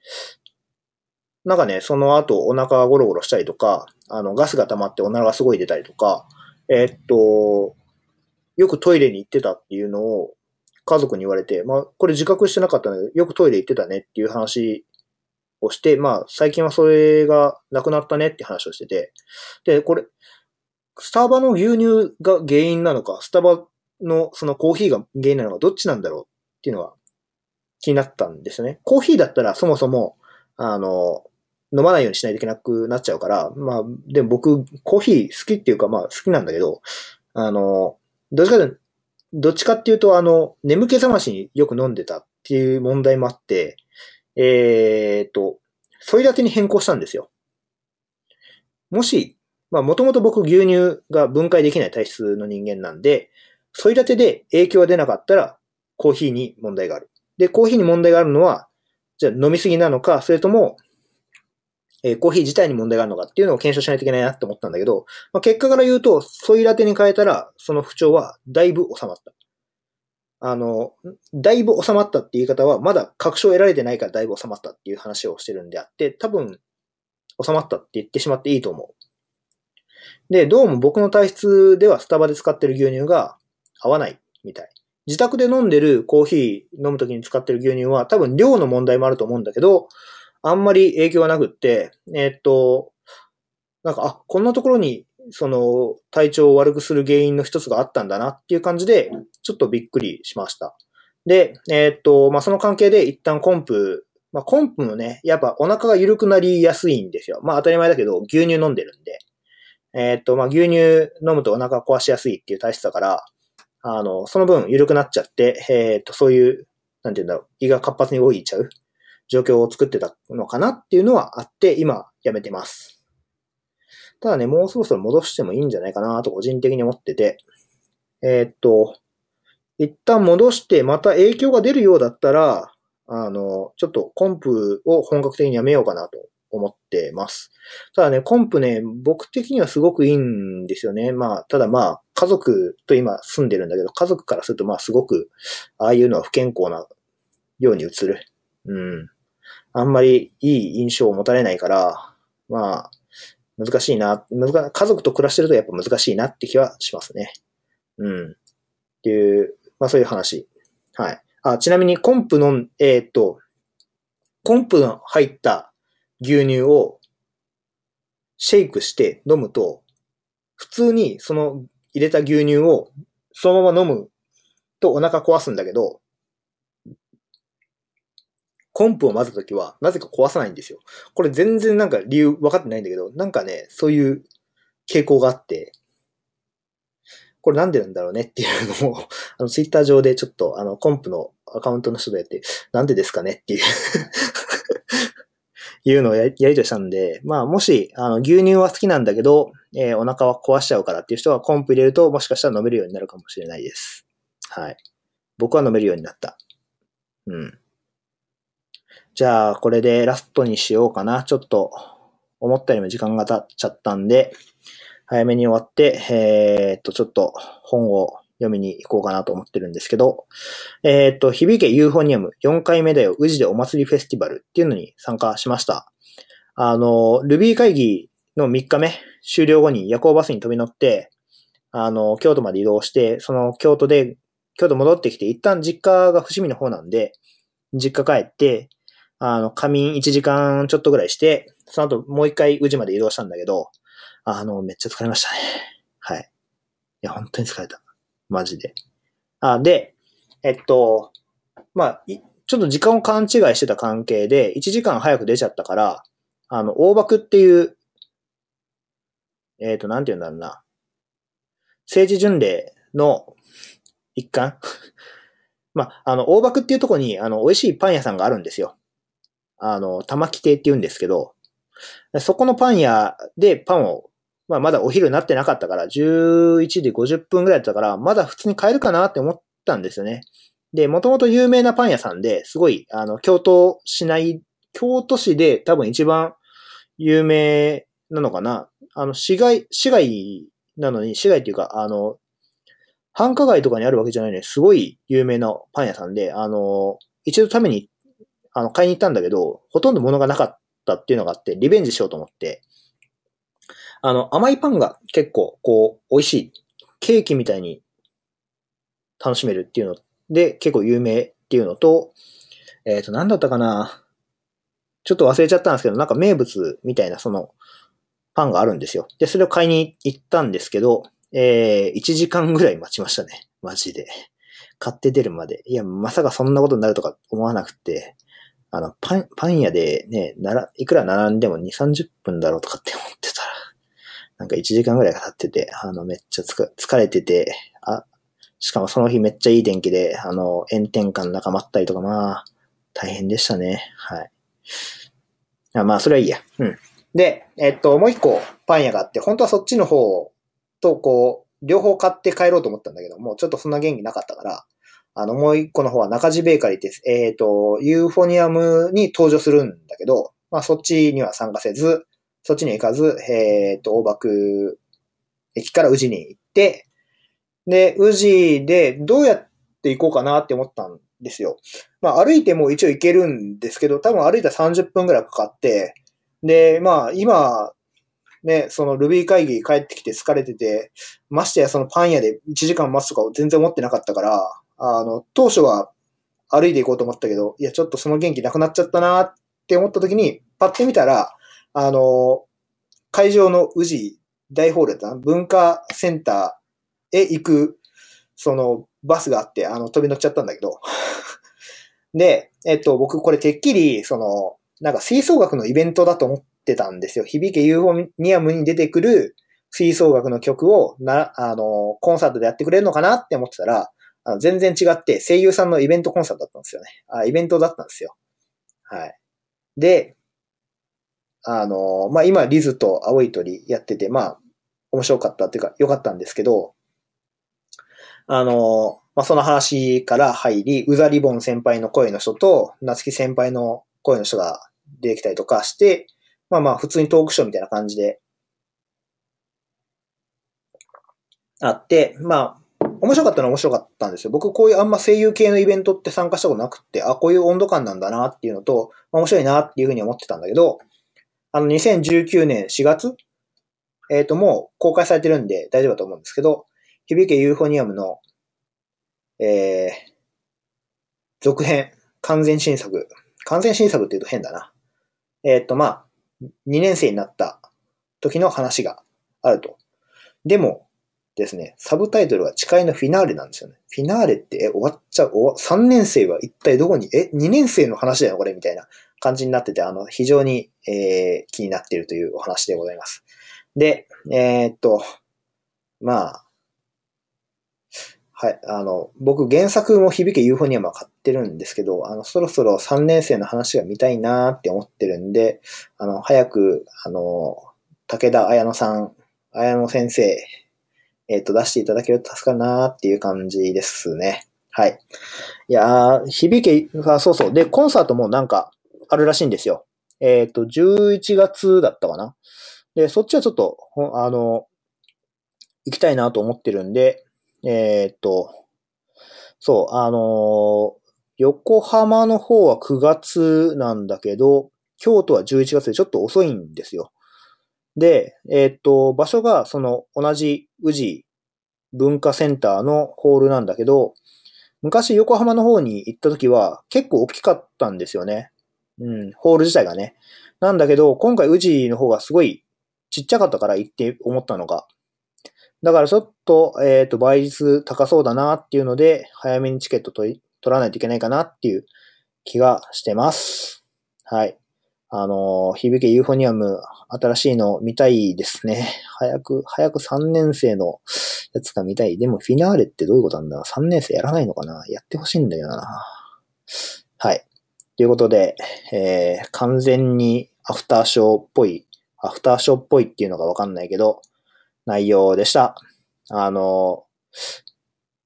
なんかね、その後お腹がゴロゴロしたりとか、あの、ガスが溜まってお腹がすごい出たりとか、えー、っと、よくトイレに行ってたっていうのを家族に言われて、まあ、これ自覚してなかったので、よくトイレ行ってたねっていう話をして、まあ、最近はそれがなくなったねって話をしてて、で、これ、スタバの牛乳が原因なのか、スタバのそのコーヒーが原因なのか、どっちなんだろうっていうのが気になったんですよね。コーヒーだったらそもそも、あの、飲まないようにしないといけなくなっちゃうから、まあ、でも僕、コーヒー好きっていうか、まあ好きなんだけど、あの、どっちかで、どっちかっていうと、あの、眠気覚ましによく飲んでたっていう問題もあって、えー、っと、ソイラテに変更したんですよ。もし、まあもともと僕牛乳が分解できない体質の人間なんで、ソイラテで影響が出なかったらコーヒーに問題がある。で、コーヒーに問題があるのは、じゃあ飲みすぎなのか、それともえー、コーヒー自体に問題があるのかっていうのを検証しないといけないなって思ったんだけど、まあ、結果から言うと、ソイラテに変えたら、その不調はだいぶ収まった。あの、だいぶ収まったって言い方は、まだ確証を得られてないからだいぶ収まったっていう話をしてるんであって、多分、収まったって言ってしまっていいと思う。で、どうも僕の体質ではスタバで使ってる牛乳が合わないみたい。自宅で飲んでるコーヒー飲むときに使ってる牛乳は多分量の問題もあると思うんだけど、あんまり影響がなくって、え、っと、なんか、あ、こんなところに、その、体調を悪くする原因の一つがあったんだなっていう感じで、ちょっとびっくりしました。で、えー、っと、まあ、その関係で一旦コンプ、まあ、コンプのね、やっぱお腹が緩くなりやすいんですよ。まあ、当たり前だけど、牛乳飲んでるんで。えー、っと、まあ、牛乳飲むとお腹壊しやすいっていう体質だから、あの、その分緩くなっちゃって、えー、っと、そういう、なんて言うんだろう、胃が活発に動いちゃう状況を作ってたのかなっていうのはあって、今やめてます。ただね、もうそろそろ戻してもいいんじゃないかなと個人的に思ってて、えー、っと、一旦戻してまた影響が出るようだったら、あの、ちょっとコンプを本格的にやめようかなと思ってます。ただね、コンプね、僕的にはすごくいいんですよね。まあ、ただまあ、家族と今住んでるんだけど、家族からするとまあすごく、ああいうのは不健康なように映る。うん。あんまりいい印象を持たれないから、まあ、難しいな、難家族と暮らしてるとやっぱ難しいなって気はしますね。うん。っていう、まあそういう話。はい。あ、ちなみにコンプの、えー、っと、コンプの入った牛乳をシェイクして飲むと、普通にその入れた牛乳をそのまま飲むとお腹壊すんだけど、コンプを混ぜた時は、なぜか壊さないんですよ。これ全然なんか理由分かってないんだけど、なんかね、そういう傾向があって、これなんでなんだろうねっていうのを、あの、ツイッター上でちょっと、あの、コンプのアカウントの人でやって、なんでですかねっていう いうのをやりとりしたんで、まあ、もし、あの、牛乳は好きなんだけど、えー、お腹は壊しちゃうからっていう人はコンプ入れると、もしかしたら飲めるようになるかもしれないです。はい。僕は飲めるようになった。うん。じゃあ、これでラストにしようかな。ちょっと、思ったよりも時間が経っちゃったんで、早めに終わって、えー、っと、ちょっと本を読みに行こうかなと思ってるんですけど、えー、っと、響けユーフォニアム4回目だよ、宇治でお祭りフェスティバルっていうのに参加しました。あの、ルビー会議の3日目、終了後に夜行バスに飛び乗って、あの、京都まで移動して、その京都で、京都戻ってきて、一旦実家が伏見の方なんで、実家帰って、あの、仮眠1時間ちょっとぐらいして、その後もう一回宇治まで移動したんだけど、あの、めっちゃ疲れましたね。はい。いや、本当に疲れた。マジで。あ、で、えっと、まあ、ちょっと時間を勘違いしてた関係で、1時間早く出ちゃったから、あの、大爆っていう、えっ、と、なんて言うんだろうな。政治巡礼の一環？まあ、あの、大爆っていうとこに、あの、美味しいパン屋さんがあるんですよ。あの、玉木亭って言うんですけど、そこのパン屋でパンをまあまだお昼になってなかったから、11時50分ぐらいだったから、まだ普通に買えるかなって思ったんですよね。で、もともと有名なパン屋さんで、すごい、あの、京都市内、京都市で多分一番有名なのかな。あの、市街、市街なのに、市街っていうか、あの、繁華街とかにあるわけじゃないのに、すごい有名なパン屋さんで、あの、一度ために行、あの、買いに行ったんだけど、ほとんど物がなかったっていうのがあって、リベンジしようと思って、あの、甘いパンが結構、こう、美味しい。ケーキみたいに楽しめるっていうので、結構有名っていうのと、えっ、ー、と、なんだったかなちょっと忘れちゃったんですけど、なんか名物みたいなそのパンがあるんですよ。で、それを買いに行ったんですけど、えー、1時間ぐらい待ちましたね。マジで。買って出るまで。いや、まさかそんなことになるとか思わなくて、あの、パン、パン屋でね、なら、いくら並んでも2、30分だろうとかって思ってたら、なんか1時間ぐらいかかってて、あの、めっちゃつか疲れてて、あ、しかもその日めっちゃいい天気で、あの、炎天下の中待ったりとか、まあ、大変でしたね。はい。あまあ、それはいいや。うん。で、えっと、もう一個パン屋があって、本当はそっちの方と、こう、両方買って帰ろうと思ったんだけど、もうちょっとそんな元気なかったから、あの、もう一個の方は中地ベーカリーって、えっ、と、ユーフォニアムに登場するんだけど、まあそっちには参加せず、そっちに行かず、えっ、ー、と、大爆駅から宇治に行って、で、宇治でどうやって行こうかなって思ったんですよ。まあ歩いても一応行けるんですけど、多分歩いたら30分くらいかかって、で、まあ今、ね、そのルビー会議帰ってきて疲れてて、ましてやそのパン屋で1時間待つとか全然思ってなかったから、あの、当初は歩いて行こうと思ったけど、いや、ちょっとその元気なくなっちゃったなって思った時に、パッて見たら、あの、会場の宇治大ホールだ文化センターへ行く、その、バスがあって、あの、飛び乗っちゃったんだけど。で、えっと、僕これてっきり、その、なんか吹奏楽のイベントだと思ってたんですよ。響けユーフォニアムに出てくる吹奏楽の曲をな、あの、コンサートでやってくれるのかなって思ってたら、あの全然違って声優さんのイベントコンサートだったんですよね。あ、イベントだったんですよ。はい。で、あの、まあ、今、リズと青い鳥やってて、まあ、面白かったっていうか、良かったんですけど、あの、まあ、その話から入り、ウザリボン先輩の声の人と、夏木先輩の声の人が出てきたりとかして、まあまあ、普通にトークショーみたいな感じで、あって、まあ、面白かったのは面白かったんですよ。僕こういうあんま声優系のイベントって参加したことなくって、あ、こういう温度感なんだなっていうのと、まあ、面白いなっていうふうに思ってたんだけど、あの、2019年4月えっ、ー、と、もう公開されてるんで大丈夫だと思うんですけど、響けユーフォニアムの、えー、続編、完全新作。完全新作って言うと変だな。えっ、ー、と、まあ、2年生になった時の話があると。でも、ですね、サブタイトルが誓いのフィナーレなんですよね。フィナーレって、え、終わっちゃう、3年生は一体どこに、え、2年生の話だよ、これ、みたいな感じになってて、あの、非常に、えー、気になっているというお話でございます。で、えー、っと、まあ、はい。あの、僕原作も響けユーフォニアムは買ってるんですけど、あの、そろそろ3年生の話が見たいなーって思ってるんで、あの、早く、あの、武田綾乃さん、綾乃先生、えっ、ー、と、出していただけると助かるなーっていう感じですね。はい。いやー、響け、あ、そうそう。で、コンサートもなんかあるらしいんですよ。えっ、ー、と、11月だったかな。で、そっちはちょっと、あの、行きたいなと思ってるんで、えー、っと、そう、あの、横浜の方は9月なんだけど、京都は11月でちょっと遅いんですよ。で、えー、っと、場所がその同じ宇治文化センターのホールなんだけど、昔横浜の方に行った時は結構大きかったんですよね。うん、ホール自体がね。なんだけど、今回宇治の方がすごいちっちゃかったから行って思ったのが、だからちょっと、えっ、ー、と、倍率高そうだなっていうので、早めにチケット取、取らないといけないかなっていう気がしてます。はい。あの、響けユーフォニアム、新しいの見たいですね。早く、早く3年生のやつが見たい。でも、フィナーレってどういうことなんだ ?3 年生やらないのかな？やってほしいんだよな。はい。ということで、えー、完全にアフターショーっぽい、アフターショーっぽいっていうのがわかんないけど、内容でした。あの、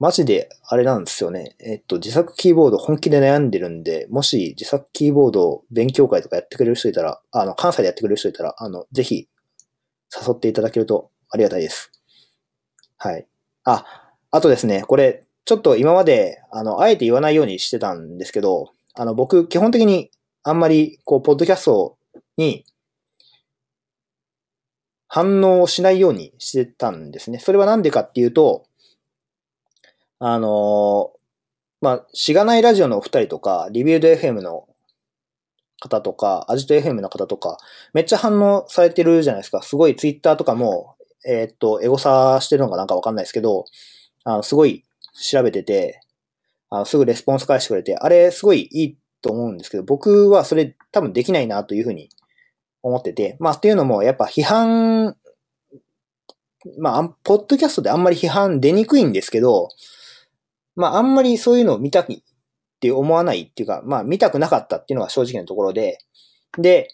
マジであれなんですよね。えっと、自作キーボード本気で悩んでるんで、もし自作キーボード勉強会とかやってくれる人いたら、あの、関西でやってくれる人いたら、あの、ぜひ誘っていただけるとありがたいです。はい。あ、あとですね、これ、ちょっと今まで、あの、あえて言わないようにしてたんですけど、あの、僕、基本的にあんまり、こう、ポッドキャストに反応しないようにしてたんですね。それはなんでかっていうと、あのまあ、しがないラジオのお二人とか、リビュード FM の方とか、アジト FM の方とか、めっちゃ反応されてるじゃないですか。すごいツイッターとかも、えー、っと、エゴサしてるのかなんかわかんないですけど、あの、すごい調べてて、あのすぐレスポンス返してくれて、あれすごいいいと思うんですけど、僕はそれ多分できないなというふうに思ってて、まあっていうのもやっぱ批判、まあ、ポッドキャストであんまり批判出にくいんですけど、まああんまりそういうのを見たいって思わないっていうか、まあ見たくなかったっていうのが正直なところで、で、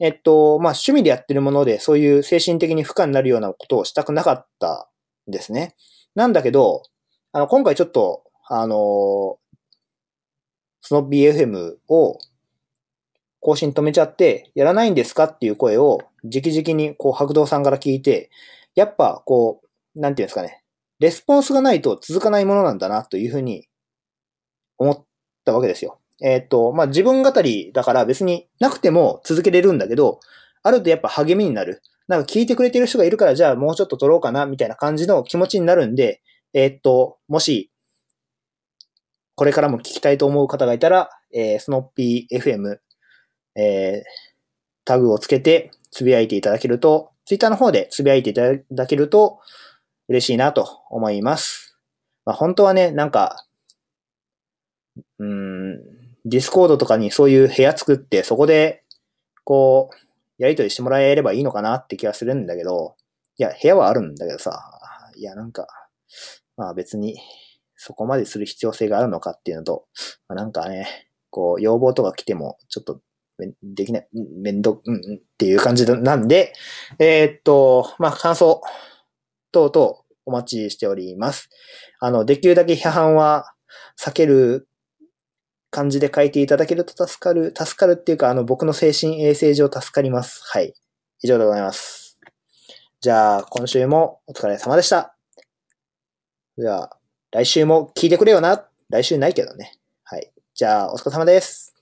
えっと、まあ趣味でやってるものでそういう精神的に負荷になるようなことをしたくなかったですね。なんだけど、あの、今回ちょっと、あの、スノッピー FM を更新止めちゃって、やらないんですかっていう声を、直々に、こう、白道さんから聞いて、やっぱ、こう、なんていうんですかね、レスポンスがないと続かないものなんだな、というふうに思ったわけですよ。えっ、と、まあ、自分語りだから別になくても続けれるんだけど、あるとやっぱ励みになる。なんか聞いてくれてる人がいるから、じゃあもうちょっと撮ろうかな、みたいな感じの気持ちになるんで、えっ、と、もし、これからも聞きたいと思う方がいたら、えー、スノッピー FM えー、タグをつけてつぶやいていただけると、ツイッターの方でつぶやいていただけると嬉しいなと思います。まあ、本当はね、なんか、うん、ディスコードとかにそういう部屋作って、そこで、こう、やりとりしてもらえればいいのかなって気がするんだけど、いや、部屋はあるんだけどさ、いや、なんか、まあ別に、そこまでする必要性があるのかっていうのと、まあ、なんかね、こう、要望とか来ても、ちょっとできない、めんど、うん、っていう感じなんで、えー、っと、まあ、感想等々お待ちしております。あの、できるだけ批判は避ける感じで書いていただけると助かる、助かるっていうか、あの、僕の精神衛生上助かります。はい。以上でございます。じゃあ、今週もお疲れ様でした。じゃあ、来週も聞いてくれよな。来週ないけどね。はい。じゃあ、お疲れ様です。